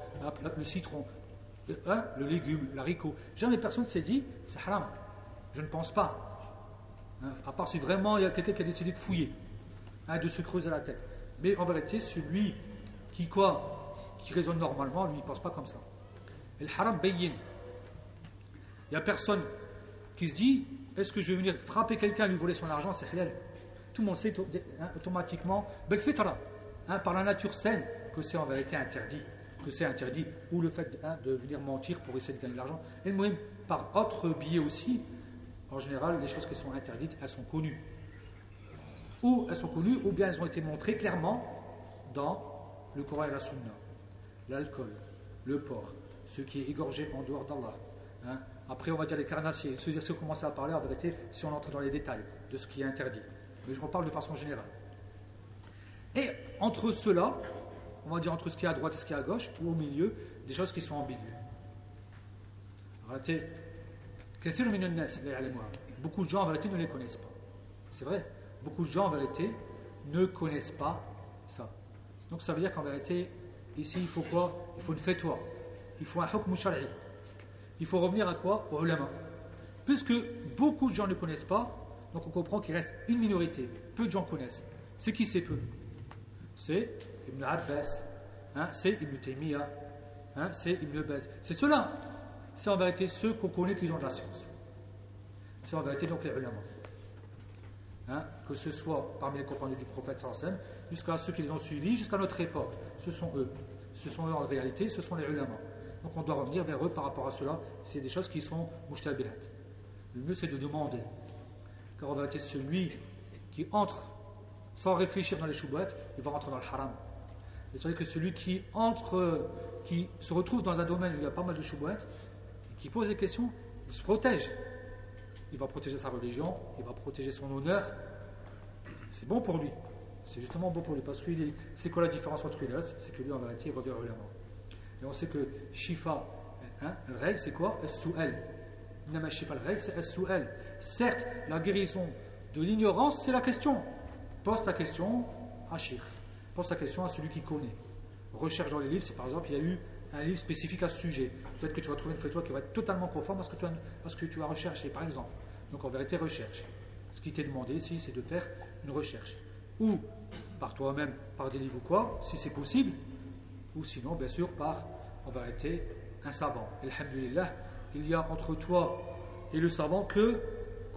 le citron, le, hein, le légume, l'haricot. Jamais personne ne s'est dit c'est haram. Je ne pense pas. Hein, à part si vraiment il y a quelqu'un qui a décidé de fouiller, hein, de se creuser la tête. Mais en vérité, celui qui quoi Qui raisonne normalement, lui, il ne pense pas comme ça. Et le haram bayyin. Il n'y a personne qui se dit est-ce que je vais venir frapper quelqu'un, lui voler son argent, c'est halal Tout le monde sait automatiquement, par la nature saine, que c'est en vérité interdit. Que c'est interdit. Ou le fait hein, de venir mentir pour essayer de gagner de l'argent. Et même, par autre biais aussi, en général, les choses qui sont interdites, elles sont connues. Ou elles sont connues, ou bien elles ont été montrées clairement dans le Coran et la Sunna. L'alcool, le porc, ce qui est égorgé en dehors d'Allah. Hein. Après, on va dire les carnassiers. Si on commence à parler, en vérité, si on entre dans les détails de ce qui est interdit. Mais je reparle de façon générale. Et entre cela, on va dire entre ce qui est à droite et ce qui est à gauche, ou au milieu, des choses qui sont ambiguës. Arrêtez. Beaucoup de gens en vérité ne les connaissent pas. C'est vrai. Beaucoup de gens en vérité ne connaissent pas ça. Donc ça veut dire qu'en vérité, ici il faut quoi? Il faut une fatwa. Il faut un hukm shari. Il faut revenir à quoi? Au ulama. Puisque beaucoup de gens ne connaissent pas, donc on comprend qu'il reste une minorité. Peu de gens connaissent. C'est qui c'est peu? C'est Ibn Abbas, hein, c'est Ibn Taymiyyah, hein, c'est Ibn Baz. C'est ceux-là c'est en vérité ceux qu'on connaît qui ont de la science. C'est en vérité donc les ulama. Hein, que ce soit parmi les compagnons du prophète sallam, jusqu'à ceux qui les ont suivis, jusqu'à notre époque. Ce sont eux. Ce sont eux en réalité, ce sont les ulama. Donc on doit revenir vers eux par rapport à cela. C'est des choses qui sont mushtabihat. Le mieux c'est de demander. Car en vérité, celui qui entre sans réfléchir dans les choubouettes, il va rentrer dans le haram. Et c'est vrai que celui qui entre, qui se retrouve dans un domaine où il y a pas mal de choubouettes, qui pose des questions, il se protège. Il va protéger sa religion, il va protéger son honneur. C'est bon pour lui. C'est justement bon pour lui parce que c'est quoi la différence entre lui et l'autre C'est que lui en vérité il revient au Et on sait que Shifa, hein, le règle c'est quoi? S-sou-el. Shifa, le règle c'est S-sou-el. Certes, la guérison de l'ignorance c'est la question. Pose ta question à Shir. Pose ta question à celui qui connaît. Recherche dans les livres, c'est par exemple, il y a eu un livre spécifique à ce sujet. Peut-être que tu vas trouver une photo qui va être totalement conforme à ce que tu as, parce que tu as recherché, par exemple. Donc en vérité, recherche. Ce qui t'est demandé ici, c'est de faire une recherche. Ou par toi-même, par des livres ou quoi, si c'est possible, ou sinon, bien sûr, par, en vérité, un savant. Alhamdulillah, il y a entre toi et le savant que,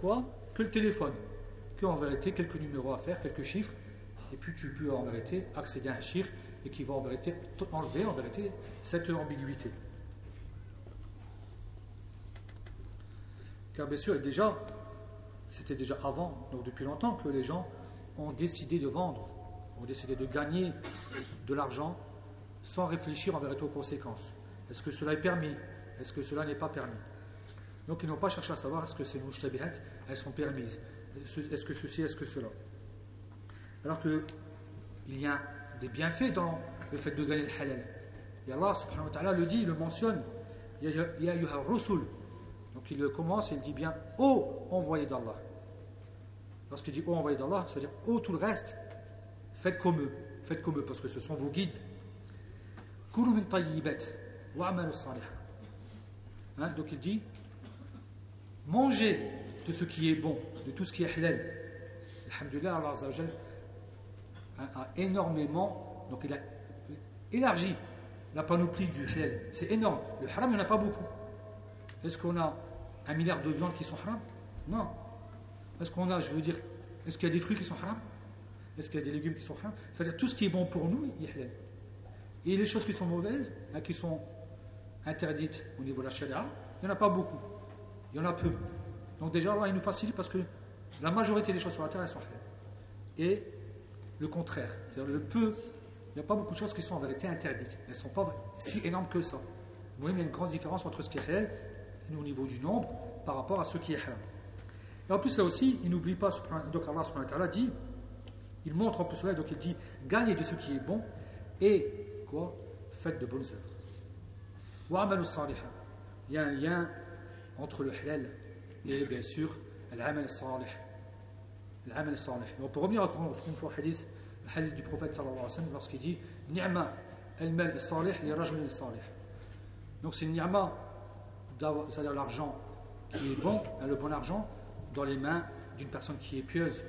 quoi Que le téléphone. Que, en vérité, quelques numéros à faire, quelques chiffres, et puis tu peux, en vérité, accéder à un chiffre et qui va en vérité enlever en vérité cette ambiguïté. Car bien sûr, déjà, c'était déjà avant, donc depuis longtemps, que les gens ont décidé de vendre, ont décidé de gagner de l'argent sans réfléchir en vérité aux conséquences. Est-ce que cela est permis? Est-ce que cela n'est pas permis? Donc ils n'ont pas cherché à savoir est-ce que ces mouchtabihat, elles sont permises? Est-ce que ceci, est-ce que cela? Alors que il y a des bienfaits dans le fait de gagner le halal. Et Allah subhanahu wa ta'ala le dit, il le mentionne. Rusul. Donc il commence et il dit bien Ô envoyé d'Allah. Lorsqu'il dit Ô envoyé d'Allah, c'est-à-dire Ô tout le reste, faites comme eux. Faites comme eux parce que ce sont vos guides. Kuru wa hein, Donc il dit Mangez de ce qui est bon, de tout ce qui est halal. Alhamdulillah, Allah a énormément, donc il a élargi la panoplie du halal. C'est énorme. Le haram, il n'y en a pas beaucoup. Est-ce qu'on a un milliard de viandes qui sont haram? Non. Est-ce qu'on a, je veux dire, est-ce qu'il y a des fruits qui sont haram? Est-ce qu'il y a des légumes qui sont haram? C'est-à-dire tout ce qui est bon pour nous, il est halal. Et les choses qui sont mauvaises, hein, qui sont interdites au niveau de la charia, il n'y en a pas beaucoup. Il y en a peu. Donc déjà, Allah, il nous facilite parce que la majorité des choses sur la terre, elles sont halal. Et le contraire. C'est-à-dire le peu, il n'y a pas beaucoup de choses qui sont en vérité interdites. Elles ne sont pas si énormes que ça. Vous voyez, il y a une grande différence entre ce qui est halal au niveau du nombre par rapport à ce qui est haram. Et en plus, là aussi, il n'oublie pas, donc Allah dit, il montre en plus cela, donc il dit, gagnez de ce qui est bon et, quoi, faites de bonnes œuvres. Il y a un lien entre le halal et, bien sûr, l'amal salih. L'amal salih. On peut revenir encore une fois au hadith, le hadith du prophète sallallahu alayhi wa sallam, lorsqu'il dit, ni'ma al-mal salih li rajul salih. Donc c'est ni'ma, c'est-à-dire l'argent qui est bon, hein, le bon argent, dans les mains d'une personne qui est pieuse.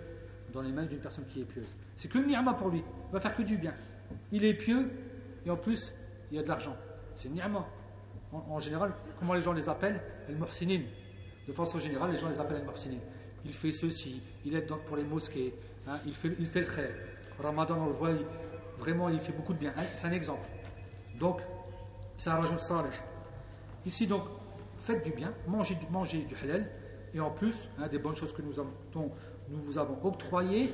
Dans les mains d'une personne qui est pieuse. C'est que le ni'ma pour lui. Il va faire que du bien. Il est pieux et en plus, il y a de l'argent. C'est ni'ma. En, en, général, comment les gens les appellent? El muhsinin. De façon générale, les gens les appellent El muhsinin. Il fait ceci, il aide pour les mosquées, hein, il, fait, il fait le khair. Ramadan, on le voit, vraiment, il fait beaucoup de bien. Hein, c'est un exemple. Donc, c'est un rajul salih. Ici, donc, faites du bien, mangez du, mangez halal, et en plus, hein, des bonnes choses que nous, vous avons octroyées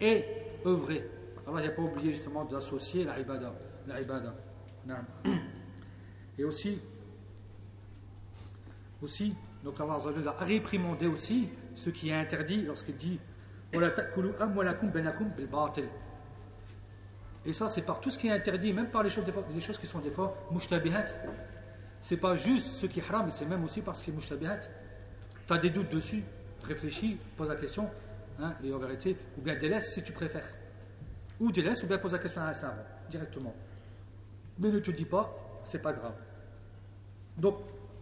et œuvrées. Alors, il n'y a pas oublié justement d'associer la ibada. La ibada. Et aussi, aussi, donc Allah a réprimandé aussi ce qui est interdit lorsqu'il dit et ça, c'est par tout ce qui est interdit, même par les choses, les choses qui sont des fois mushtabihat. C'est pas juste ce qui est haram, mais c'est même aussi parce qu'il est mushtabihat. Tu des doutes dessus, réfléchis, pose la question, hein, et en vérité, ou bien délaisse si tu préfères. Ou délaisse, ou bien pose la question à un savant, directement. Mais ne te dis pas, c'est pas grave. Donc,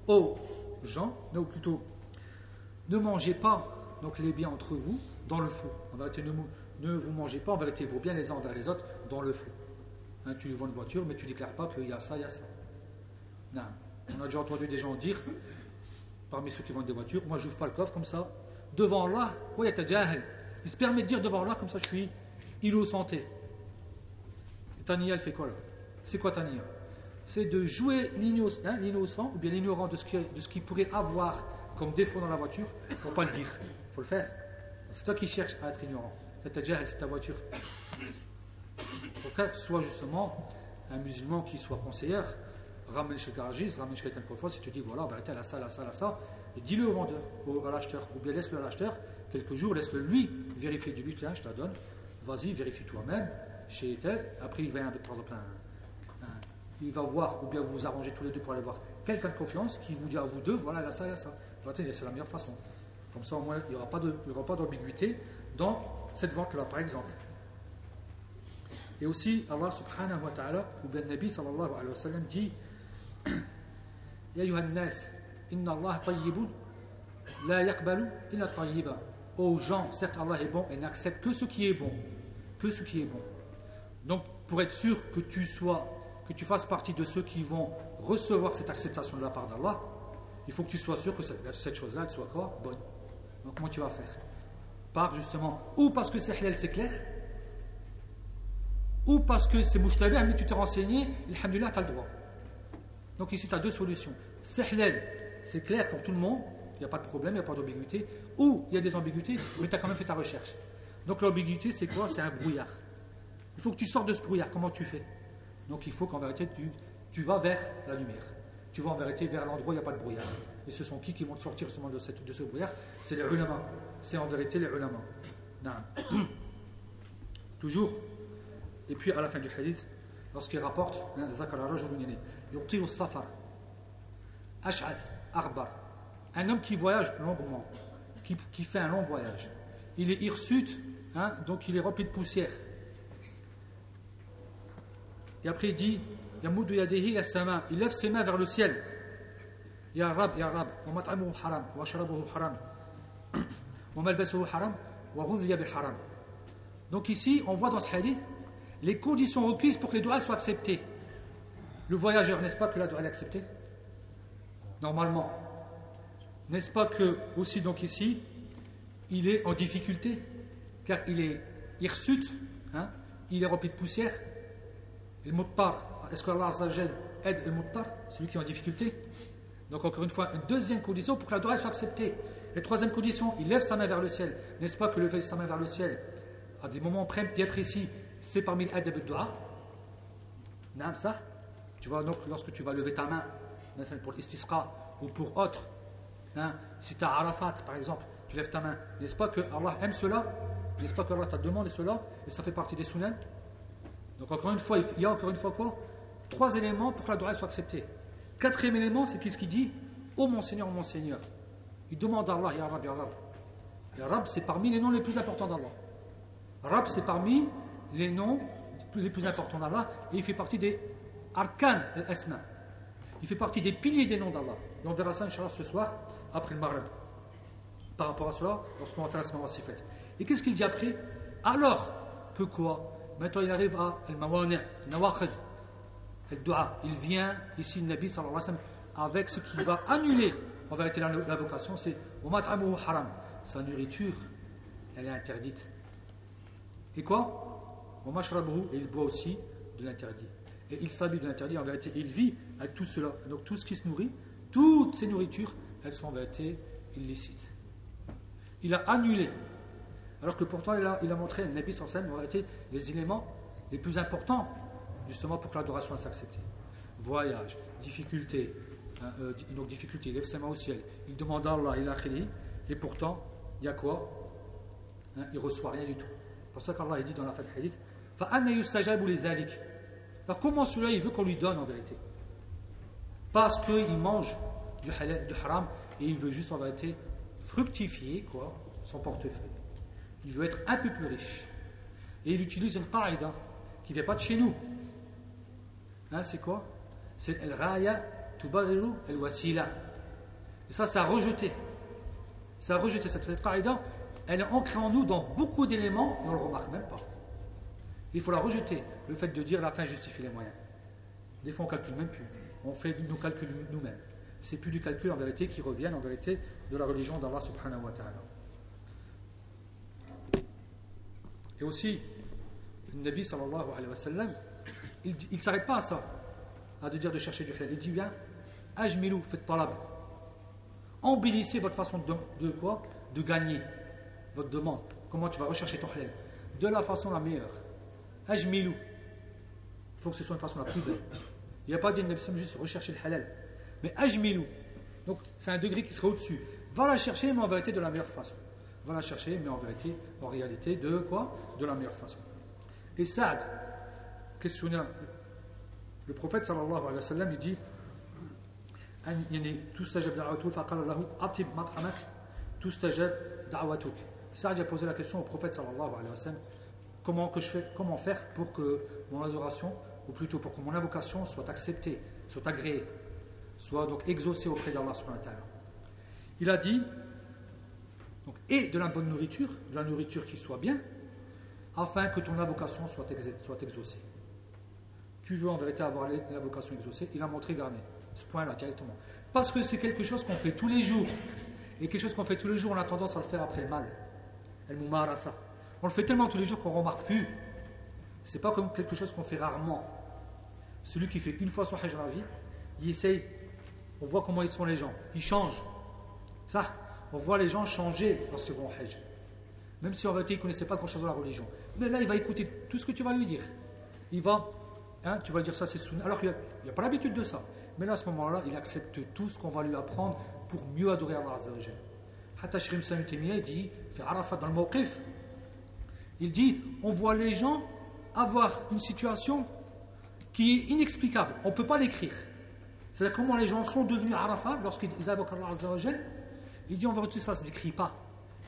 aux gens, ou plutôt, ne mangez pas donc, les biens entre vous dans le feu. Vérité, ne, vous mangez pas en vérité vos biens les uns envers les autres dans le feu. Hein, tu vends une voiture, mais tu ne déclares pas qu'il y a ça, il y a ça. Non. On a déjà entendu des gens dire, parmi ceux qui vendent des voitures, moi je n'ouvre pas le coffre comme ça. Devant Allah, il se permet de dire devant Allah, comme ça je suis innocenté. Tania, elle fait quoi là? C'est quoi Tania? C'est de jouer hein, l'innocent, ou bien l'ignorant de, qui, de ce qu'il pourrait avoir comme défaut dans la voiture, pour pas le dire. Il faut le faire. C'est toi qui cherches à être ignorant. C'est ta voiture. Au contraire, sois justement un musulman qui soit conseillère ramène chez le garagiste, ramène chez quelqu'un de confiance et tu dis voilà, on va arrêter à la salle, à la salle, à ça, et dis-le au vendeur, au, à l'acheteur, ou bien laisse-le à l'acheteur quelques jours, laisse-le lui vérifier du lui, tiens, je te la donne, vas-y, vérifie toi-même, chez tel, après il va avec il va voir, ou bien vous vous arrangez tous les deux pour aller voir quelqu'un de confiance qui vous dit à vous deux, voilà, là, ça, là, ça c'est la meilleure façon. Comme ça, au moins, il n'y aura pas d'ambiguïté dans cette vente-là, par exemple. Et aussi, Allah subhanahu wa ta'ala, ou bien Nabi sallallahu alayhi wa sallam dit Ya yuhannas, inna Allah tayyibun, la yakbalu illa tayyiba. Aux gens, certes, Allah est bon et n'accepte que ce qui est bon. Que ce qui est bon. Donc, pour être sûr que tu sois, que tu fasses partie de ceux qui vont recevoir cette acceptation de la part d'Allah, il faut que tu sois sûr que cette, chose-là, elle soit quoi Bonne. Donc, comment tu vas faire Par justement, ou parce que c'est halal, c'est clair, ou parce que c'est mouchtabih, mais tu t'es renseigné, alhamdulillah, tu as le droit. Donc ici, tu as deux solutions. C'est halal, c'est clair pour tout le monde, il n'y a pas de problème, il n'y a pas d'ambiguïté. Ou il y a des ambiguïtés, mais tu as quand même fait ta recherche. Donc l'ambiguïté, c'est quoi C'est un brouillard. Il faut que tu sortes de ce brouillard. Comment tu fais Donc il faut qu'en vérité, tu, tu vas vers la lumière. Tu vas en vérité vers l'endroit où il n'y a pas de brouillard. Et ce sont qui qui vont te sortir justement de, cette, de ce brouillard? C'est les ulama. C'est en vérité les ulama. Toujours. Et puis à la fin du hadith, lorsqu'il rapporte, hein, un homme qui voyage longuement, qui, qui fait un long voyage. Il est hirsute, hein, donc il est rempli de poussière. Et après il dit il lève ses mains vers le ciel. Ya Rab, Ya Rab, wa mat'amuhu haram, wa sharabuhu haram, wa malbasuhu haram, wa ghudhiya haram. Donc ici, on voit dans ce hadith les conditions requises pour que les doigts soient acceptés. Le voyageur, n'est-ce pas que la doit est acceptée? Normalement. N'est-ce pas que, aussi donc ici, il est en difficulté, car il est hirsute, hein, il est rempli de poussière. Et le muttar, est-ce que Allah aide le muttar, celui qui est en difficulté Donc encore une fois, une deuxième condition pour que la dua soit acceptée. Et troisième condition, il lève sa main vers le ciel. N'est-ce pas que lever sa main vers le ciel, à des moments bien précis, c'est parmi l'aide de dua Non, ça Tu vois, donc lorsque tu vas lever ta main, pour l'istisqa ou pour autre, hein, si tu as Arafat par exemple, tu lèves ta main, n'est-ce pas que Allah aime cela N'est-ce pas que Allah t'a demandé cela Et ça fait partie des sunnah Donc encore une fois, il y a encore une fois quoi Trois éléments pour que la dua soit acceptée. Quatrième élément, c'est qu'est-ce qu'il dit Oh mon Seigneur, mon Seigneur. Il demande à Allah, Ya Rab, Ya Rab. Ya Rab, c'est parmi les noms les plus importants d'Allah. Rab, c'est parmi les noms les plus importants d'Allah et il fait partie des arkan al-asma. Il fait partie des piliers des noms d'Allah. Et on verra ça, Inch'Allah, ce soir, après le Maghreb. Par rapport à cela, lorsqu'on va faire la semaine fait. Et qu'est-ce qu'il dit après? Alors que quoi? Maintenant, il arrive à al-mawani' al-dua. Il vient ici, le Nabi sallallahu alayhi wa sallam, avec ce qui va annuler en vérité la, vocation, c'est haram. Sa nourriture, elle est interdite. Et quoi Et il boit aussi de l'interdit. Et il s'habille de l'interdit, en vérité, il vit avec tout cela. Donc tout ce qui se nourrit, toutes ces nourritures, elles sont en vérité illicites. Il a annulé. Alors que pourtant, il a, montré, Nabi scène, en vérité, les éléments les plus importants, justement pour que l'adoration soit acceptée. Voyage, difficulté, hein, euh, donc difficulté, il lève ses mains au ciel, il demande à Allah, il a et pourtant, il y a quoi? Hein, Il ne reçoit rien du tout pour ça qu'Allah dit dans la fin du hadith Alors comment celui-là il veut qu'on lui donne en vérité? Parce qu'il mange du, halal, du haram et il veut juste en vérité fructifier quoi, son portefeuille. Il veut être un peu plus riche. Et il utilise une qaïda qui ne vient pas de chez nous. Hein, c'est quoi? C'est el raya tubariru el wasila. Et ça, c'est à rejeter. C'est à rejeter cette, cette elle est ancrée en nous dans beaucoup d'éléments et on ne le remarque même pas. Il faut la rejeter, le fait de dire la fin justifie les moyens. Des fois on ne calcule même plus, on fait nos calculs nous-mêmes. C'est plus du calcul en vérité qui revient en vérité de la religion d'Allah subhanahu wa ta'ala. Et aussi, le Nabi sallallahu alayhi wa sallam, il ne s'arrête pas à ça, à de dire de chercher du halal. Il dit bien, ajmilu fait talab. Embellissez votre façon de, de quoi? De gagner votre demande, comment tu vas rechercher ton halal, de la façon la meilleure. Ajmilou. Il faut que ce soit une façon la plus belle. Il n'y a pas dit juste rechercher le halal. Mais ajmilou. Donc c'est un degré qui sera au-dessus. Va la chercher, mais en vérité de la meilleure façon. Va la chercher, mais en vérité, en réalité, de quoi? De la meilleure façon. Et Saad, questionna le prophète sallallahu alayhi wa sallam, il dit Saad a posé la question au prophète sallallahu alayhi wa sallam comment, que je fais, comment faire pour que mon adoration, ou plutôt pour que mon invocation soit acceptée, soit agréée, soit donc exaucée auprès d'Allah subhanahu wa Il a dit donc, et de la bonne nourriture, de la nourriture qui soit bien, afin que ton invocation soit, exaucée. Tu veux en vérité avoir l'invocation exaucée, il a montré garder ce point-là directement. Parce que c'est quelque chose qu'on fait tous les jours. Et quelque chose qu'on fait tous les jours, on a tendance à le faire après le mal. On le fait tellement tous les jours qu'on ne remarque plus. C'est pas comme quelque chose qu'on fait rarement. Celui qui fait une fois son hajj dans la vie, il essaye. On voit comment ils sont les gens. Ils changent. Ça, on voit les gens changer lorsqu'ils vont au hajj. Même si en vérité il ne connaissait pas grand-chose de la religion. Mais là, il va écouter tout ce que tu vas lui dire. Il va, hein, tu vas dire ça c'est sunna. Alors qu'il n'a pas l'habitude de ça. Mais là, à ce moment-là, il accepte tout ce qu'on va lui apprendre pour mieux adorer Allah Azzawajal. Hatta Shrim il dit, fait Arafat dans le Mawqif, il dit on voit les gens avoir une situation qui est inexplicable. On ne peut pas l'écrire. C'est-à-dire comment les gens sont devenus Arafat lorsqu'ils invoquent Allah Azzawajal. Il dit en vérité, ça ne se décrit pas.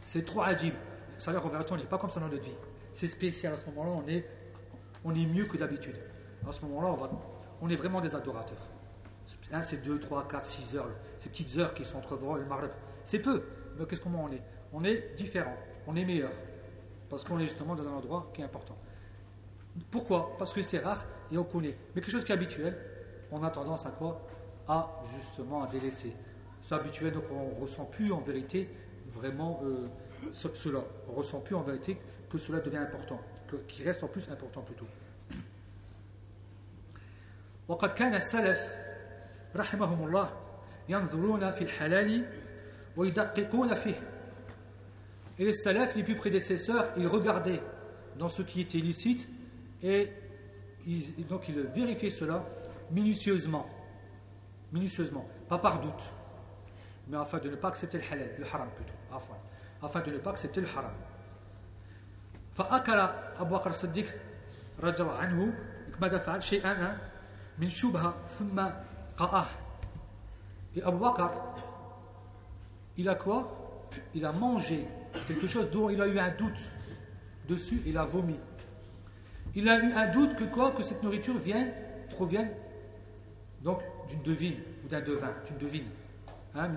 C'est trop adib. Ça veut dire qu'en vérité, on n'est pas comme ça dans notre vie. C'est spécial. À ce moment-là, on est, on est mieux que d'habitude. À ce moment-là, on, on est vraiment des adorateurs. Hein, c'est 2, 3, 4, 6 heures. Ces petites heures qui sont entre Vora et le Maghreb. C'est peu mais qu'est-ce comment on est On est différent, on est meilleur, parce qu'on est justement dans un endroit qui est important. Pourquoi? Parce que c'est rare et on connaît. Mais quelque chose qui est habituel, on a tendance à quoi? À justement à délaisser. C'est habituel, donc on ne ressent plus en vérité vraiment euh, cela. On ne ressent plus en vérité que cela devient important, qu'il reste en plus important plutôt. وقد كان السلف رحمهم الله ينظرون في الحلال ويدققون فيه Et les salafs, les plus prédécesseurs, ils regardaient dans ce qui était licite et donc ils vérifiaient cela minutieusement. Minutieusement, pas par doute, mais afin de ne pas accepter le halal, le haram plutôt, afin, afin de ne pas accepter le haram. فأكل أبو بكر الصديق رضي الله عنه ماذا فعل شيئا et Abu il a quoi? Il a mangé quelque chose dont il a eu un doute dessus, il a vomi. Il a eu un doute que quoi? Que cette nourriture vienne, provienne donc d'une devine ou d'un devin, d'une devine. Hein,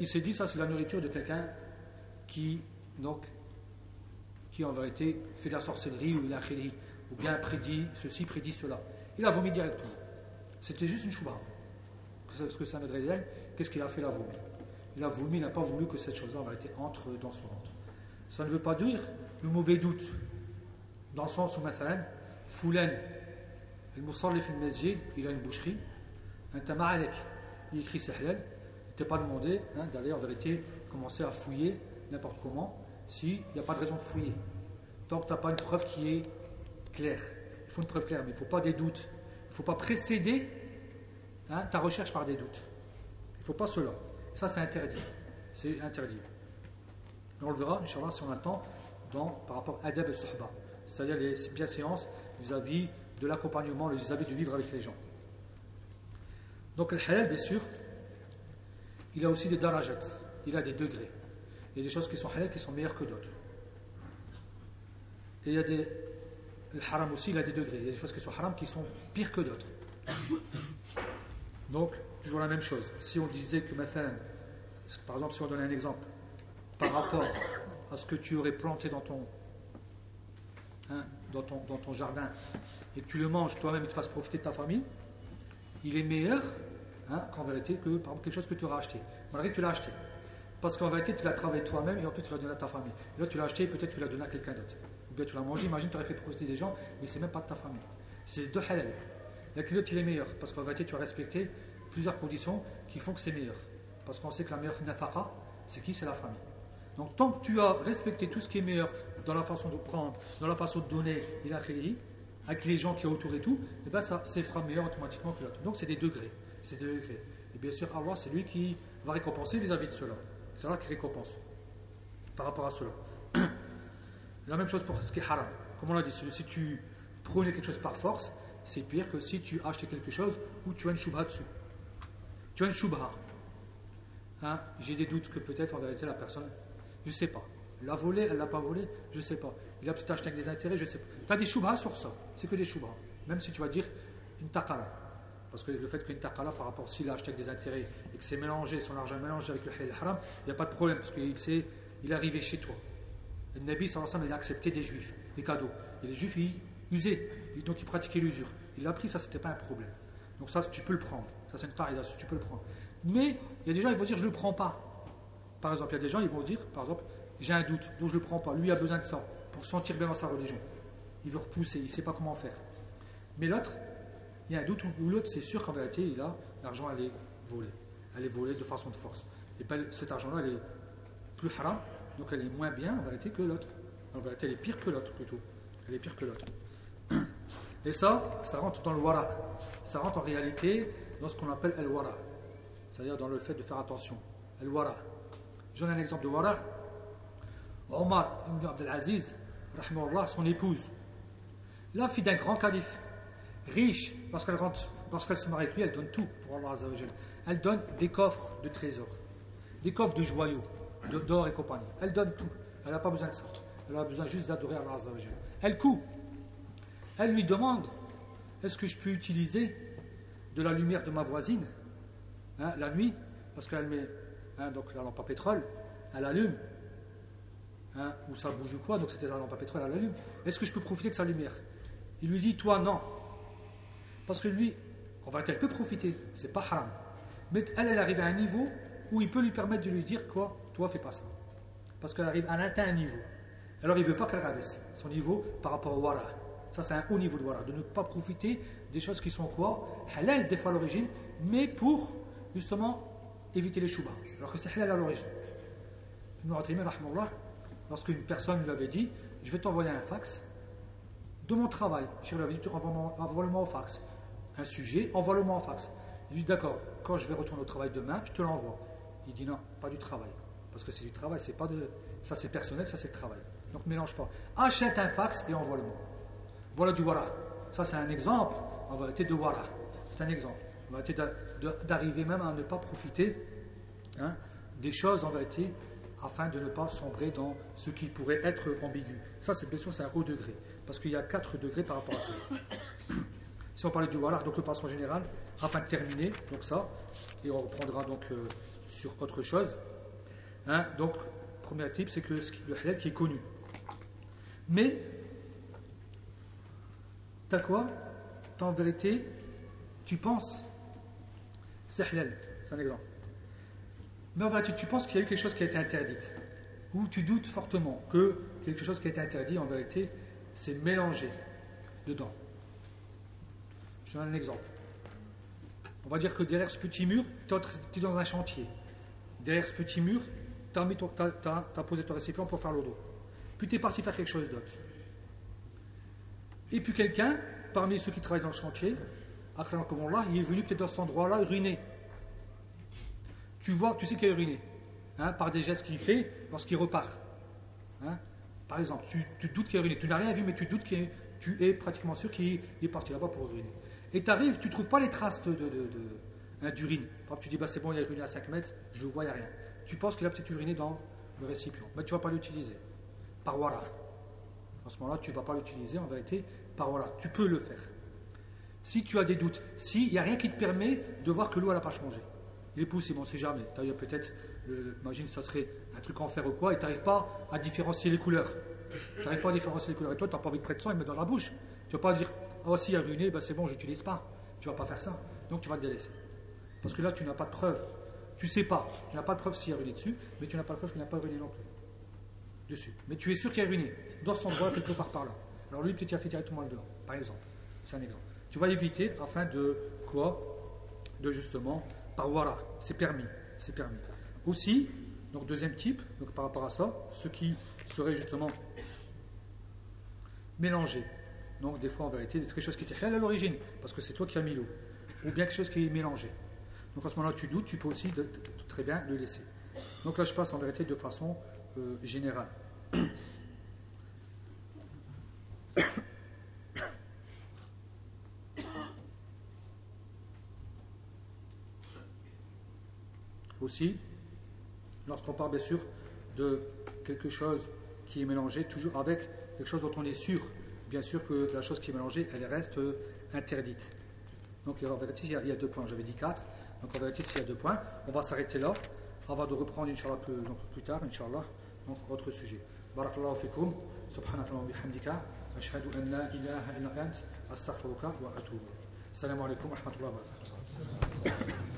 il s'est dit, ça c'est la nourriture de quelqu'un qui, en vérité fait de la sorcellerie ou de la khélie ou bien prédit ceci, prédit cela. Il a vomi directement. C'était juste une chouba. Qu'est-ce que ça m'aiderait Qu'est-ce qu'il a fait Il a vomi. Il a vomi, il n'a pas voulu que cette chose-là en vérité entre dans son ventre. Ça ne veut pas dire le mauvais doute, dans le sens où, مثلا, Foulen, المصلي le masjid, il a une boucherie, un tamarek, il écrit halal, il n'était pas demandé hein, d'aller en vérité commencer à fouiller n'importe comment, s'il n'y a pas de raison de fouiller. Tant que tu n'as pas une preuve qui est claire. Il faut une preuve claire, mais il ne faut pas des doutes. Il ne faut pas précéder hein, ta recherche par des doutes. Il ne faut pas cela. Ça, c'est interdit. C'est interdit. on le verra, Inch'Allah, si on a le temps, dans, par rapport à Adab et Sohba, c'est-à-dire les bienséances vis-à-vis de l'accompagnement, vis-à-vis de vivre avec les gens. Donc, le halal, bien sûr, il a aussi des darajat, il a des degrés. Il y a des choses qui sont halal qui sont meilleures que d'autres. Et il y a des. Le haram aussi, il a des degrés. Il y a des choses qui sont haram qui sont pires que d'autres. Donc, toujours la même chose. Si on disait que, par exemple, si on donnait un exemple, par rapport à ce que tu aurais planté dans ton, hein, dans ton, dans ton jardin, et que tu le manges toi-même et tu fasses profiter de ta famille, il est meilleur hein, qu'en vérité que, par exemple, quelque chose que tu auras acheté, malgré que tu l'as acheté. Parce qu'en vérité, tu l'as travaillé toi-même et en plus tu l'as donné à ta famille. Et là, tu l'as acheté et peut-être tu l'as donné à quelqu'un d'autre. Ou tu l'as mangé, imagine, tu aurais fait profiter des gens, mais c'est même pas de ta famille. C'est deux halal. La l'autre, il est meilleur parce qu'en vérité, tu as respecté plusieurs conditions qui font que c'est meilleur. Parce qu'on sait que la meilleure nafaqa, c'est qui? C'est la famille. Donc, tant que tu as respecté tout ce qui est meilleur dans la façon de prendre, dans la façon de donner, il a avec les gens qui sont autour et tout, et eh bien ça, sera meilleur automatiquement que l'autre. Donc, c'est des degrés. C'est des degrés. Et bien sûr, Allah, c'est lui qui va récompenser vis-à-vis de cela. C'est là qui récompense par rapport à cela. La même chose pour ce qui est haram. Comme on l'a dit, si tu prenais quelque chose par force, c'est pire que si tu achetais quelque chose où tu as une shubha dessus. Tu as une shubha. Hein? J'ai des doutes que peut-être en vérité la personne, je ne sais pas. L'a volé, elle ne l'a pas volé, je ne sais pas. Il a peut-être acheté avec des intérêts, je ne sais pas. Tu as des shubhas sur ça. C'est que des shubhas. Même si tu vas dire une taqala. Parce que le fait qu'une taqala, par rapport s'il a acheté avec des intérêts et que c'est mélangé, son argent mélangé avec le haram, il n'y a pas de problème parce qu'il il est arrivé chez toi. Le Nabi, il a accepté des juifs, les cadeaux. Et les juifs, ils usaient, donc ils pratiquaient l'usure. Il l'a pris, ça, c'était pas un problème. Donc ça, tu peux le prendre. Ça, c'est une qaïda, tu peux le prendre. Mais il y a des gens, ils vont dire, je ne le prends pas. Par exemple, il y a des gens, ils vont dire, par exemple, j'ai un doute, donc je ne le prends pas. Lui a besoin de ça pour sentir bien dans sa religion. Il veut repousser, il ne sait pas comment faire. Mais l'autre, il y a un doute où l'autre, c'est sûr qu'en vérité, il a l'argent, elle est volée. Elle est volée de façon de force. Et pas, cet argent-là, elle est plus haram, donc elle est moins bien en vérité que l'autre. En vérité, elle est pire que l'autre plutôt. Elle est pire que l'autre. Et ça, ça rentre dans le wara. Ça rentre en réalité dans ce qu'on appelle el wara. C'est-à-dire dans le fait de faire attention. El wara. Je donne un exemple de wara. Omar ibn Abdelaziz, son épouse, la fille d'un grand calife, riche, parce qu'elle se marie avec lui, elle donne tout pour Allah Elle donne des coffres de trésors, des coffres de joyaux, d'or et compagnie. Elle donne tout. Elle n'a pas besoin de ça. Elle a besoin juste d'adorer Allah Elle coupe. Elle lui demande Est-ce que je peux utiliser de la lumière de ma voisine hein, la nuit? Parce qu'elle met hein, donc la lampe à pétrole, elle allume. Hein, ou ça bouge ou quoi, donc c'était la lampe à pétrole, elle allume. Est-ce que je peux profiter de sa lumière? Il lui dit Toi, non. Parce que lui, En fait, elle peut profiter, c'est pas haram. Mais elle, elle arrive à un niveau où il peut lui permettre de lui dire quoi? Toi, fais pas ça. Parce qu'elle arrive, elle atteint un niveau. Alors il veut pas qu'elle rabaisse son niveau par rapport au wara. Ça, c'est un haut niveau de wara. De ne pas profiter des choses qui sont quoi Halal, des fois à l'origine, mais pour justement éviter les choubas. Alors que c'est halal à l'origine. Lorsqu'une personne lui avait dit Je vais t'envoyer un fax de mon travail. Je lui dit Envoie-le-moi au fax. Un sujet, envoie-le-moi au fax. Il dit D'accord, quand je vais retourner au travail demain, je te l'envoie. Il dit Non, pas du travail. Parce que c'est du travail, c'est pas de. Ça c'est personnel, ça c'est le travail. Donc mélange pas. Achète un fax et envoie-le-moi. Voilà du wara. Ça c'est un exemple en vérité de wara. C'est un exemple. En vérité d'arriver même à ne pas profiter hein, des choses en vérité afin de ne pas sombrer dans ce qui pourrait être ambigu. Ça c'est bien sûr c'est un haut degré. Parce qu'il y a quatre degrés par rapport à ça. Si on parlait du wara, donc de façon générale, afin de terminer, donc ça, et on reprendra donc euh, sur autre chose. Hein, donc, premier type, c'est que le halal qui est connu. Mais, t'as quoi? T'as en vérité, tu penses, c'est halal, c'est un exemple. Mais en vérité, tu penses qu'il y a eu quelque chose qui a été interdit. Ou tu doutes fortement que quelque chose qui a été interdit, en vérité, c'est mélangé dedans. Je donne un exemple. On va dire que derrière ce petit mur, tu es dans un chantier. Derrière ce petit mur, tu as, posé ton récipient pour faire l'eau d'eau. Puis tu es parti faire quelque chose d'autre. Et puis quelqu'un, parmi ceux qui travaillent dans le chantier, là, il est venu peut-être dans cet endroit-là uriner. Tu vois, tu sais qu'il a uriné, hein, par des gestes qu'il fait lorsqu'il repart. Hein. Par exemple, tu, tu doutes qu'il a uriné. Tu n'as rien vu, mais tu doutes que tu es pratiquement sûr qu'il est parti là-bas pour uriner. Et tu arrives, tu ne trouves pas les traces d'urine. De, de, hein, Par exemple, tu dis, bah, c'est bon, il a uriné à 5 mètres, je vois, rien. Tu penses qu'il a peut-être uriné dans le récipient, mais tu ne vas pas l'utiliser. Par voilà. En ce moment-là, tu ne vas pas l'utiliser, en vérité, par voilà. Tu peux le faire. Si tu as des doutes, s'il n'y a rien qui te permet de voir que l'eau n'a pas changé. Il est possible, on ne sait jamais. peut-être, imagine, ça serait un truc en fer ou quoi, et tu n'arrives pas à différencier les couleurs. Tu n'arrives pas à différencier les couleurs. Et toi, tu n'as pas envie de prendre sang et mettre dans la bouche. Tu ne vas pas dire, oh, si il a ruiné, ben, c'est bon, je n'utilise pas. Tu ne vas pas faire ça. Donc tu vas le délaisser. Parce que là, tu n'as pas de preuve. Tu sais pas. Tu n'as pas de preuve s'il a ruiné dessus, mais tu n'as pas de preuve qu'il n'a pas ruiné non plus. Dessus. Mais tu es sûr qu'il a ruiné. Dans cet endroit, quelque part par là. Alors lui, peut-être qu'il a fait directement le dedans, par exemple. C'est un exemple. Tu vas éviter afin de quoi? De justement, par voilà, c'est permis. C'est permis. Aussi, donc deuxième type, donc par rapport à ça, ce qui serait justement mélangé. Donc des fois en vérité, c'est quelque chose qui était réel à l'origine, parce que c'est toi qui as mis l'eau, ou bien quelque chose qui est mélangé. Donc à ce moment-là, tu doutes, tu peux aussi très bien le laisser. Donc là, je passe en vérité de façon euh, générale. Aussi, lorsqu'on parle bien sûr de quelque chose qui est mélangé, toujours avec quelque chose dont on est sûr bien sûr que la chose qui est mélangée, elle reste interdite. Donc en vérité, il y a, deux points. J'avais dit quatre. Donc en vérité, s'il y a deux points, on va s'arrêter là. Va de reprendre, Inch'Allah, plus, plus tard, Inch'Allah, donc autre sujet. Barakallahu fikum, subhanaka wa bihamdika, ashhadu an la ilaha illa ant, astaghfiruka wa atubu. Assalamu alaikum wa rahmatullahi wa.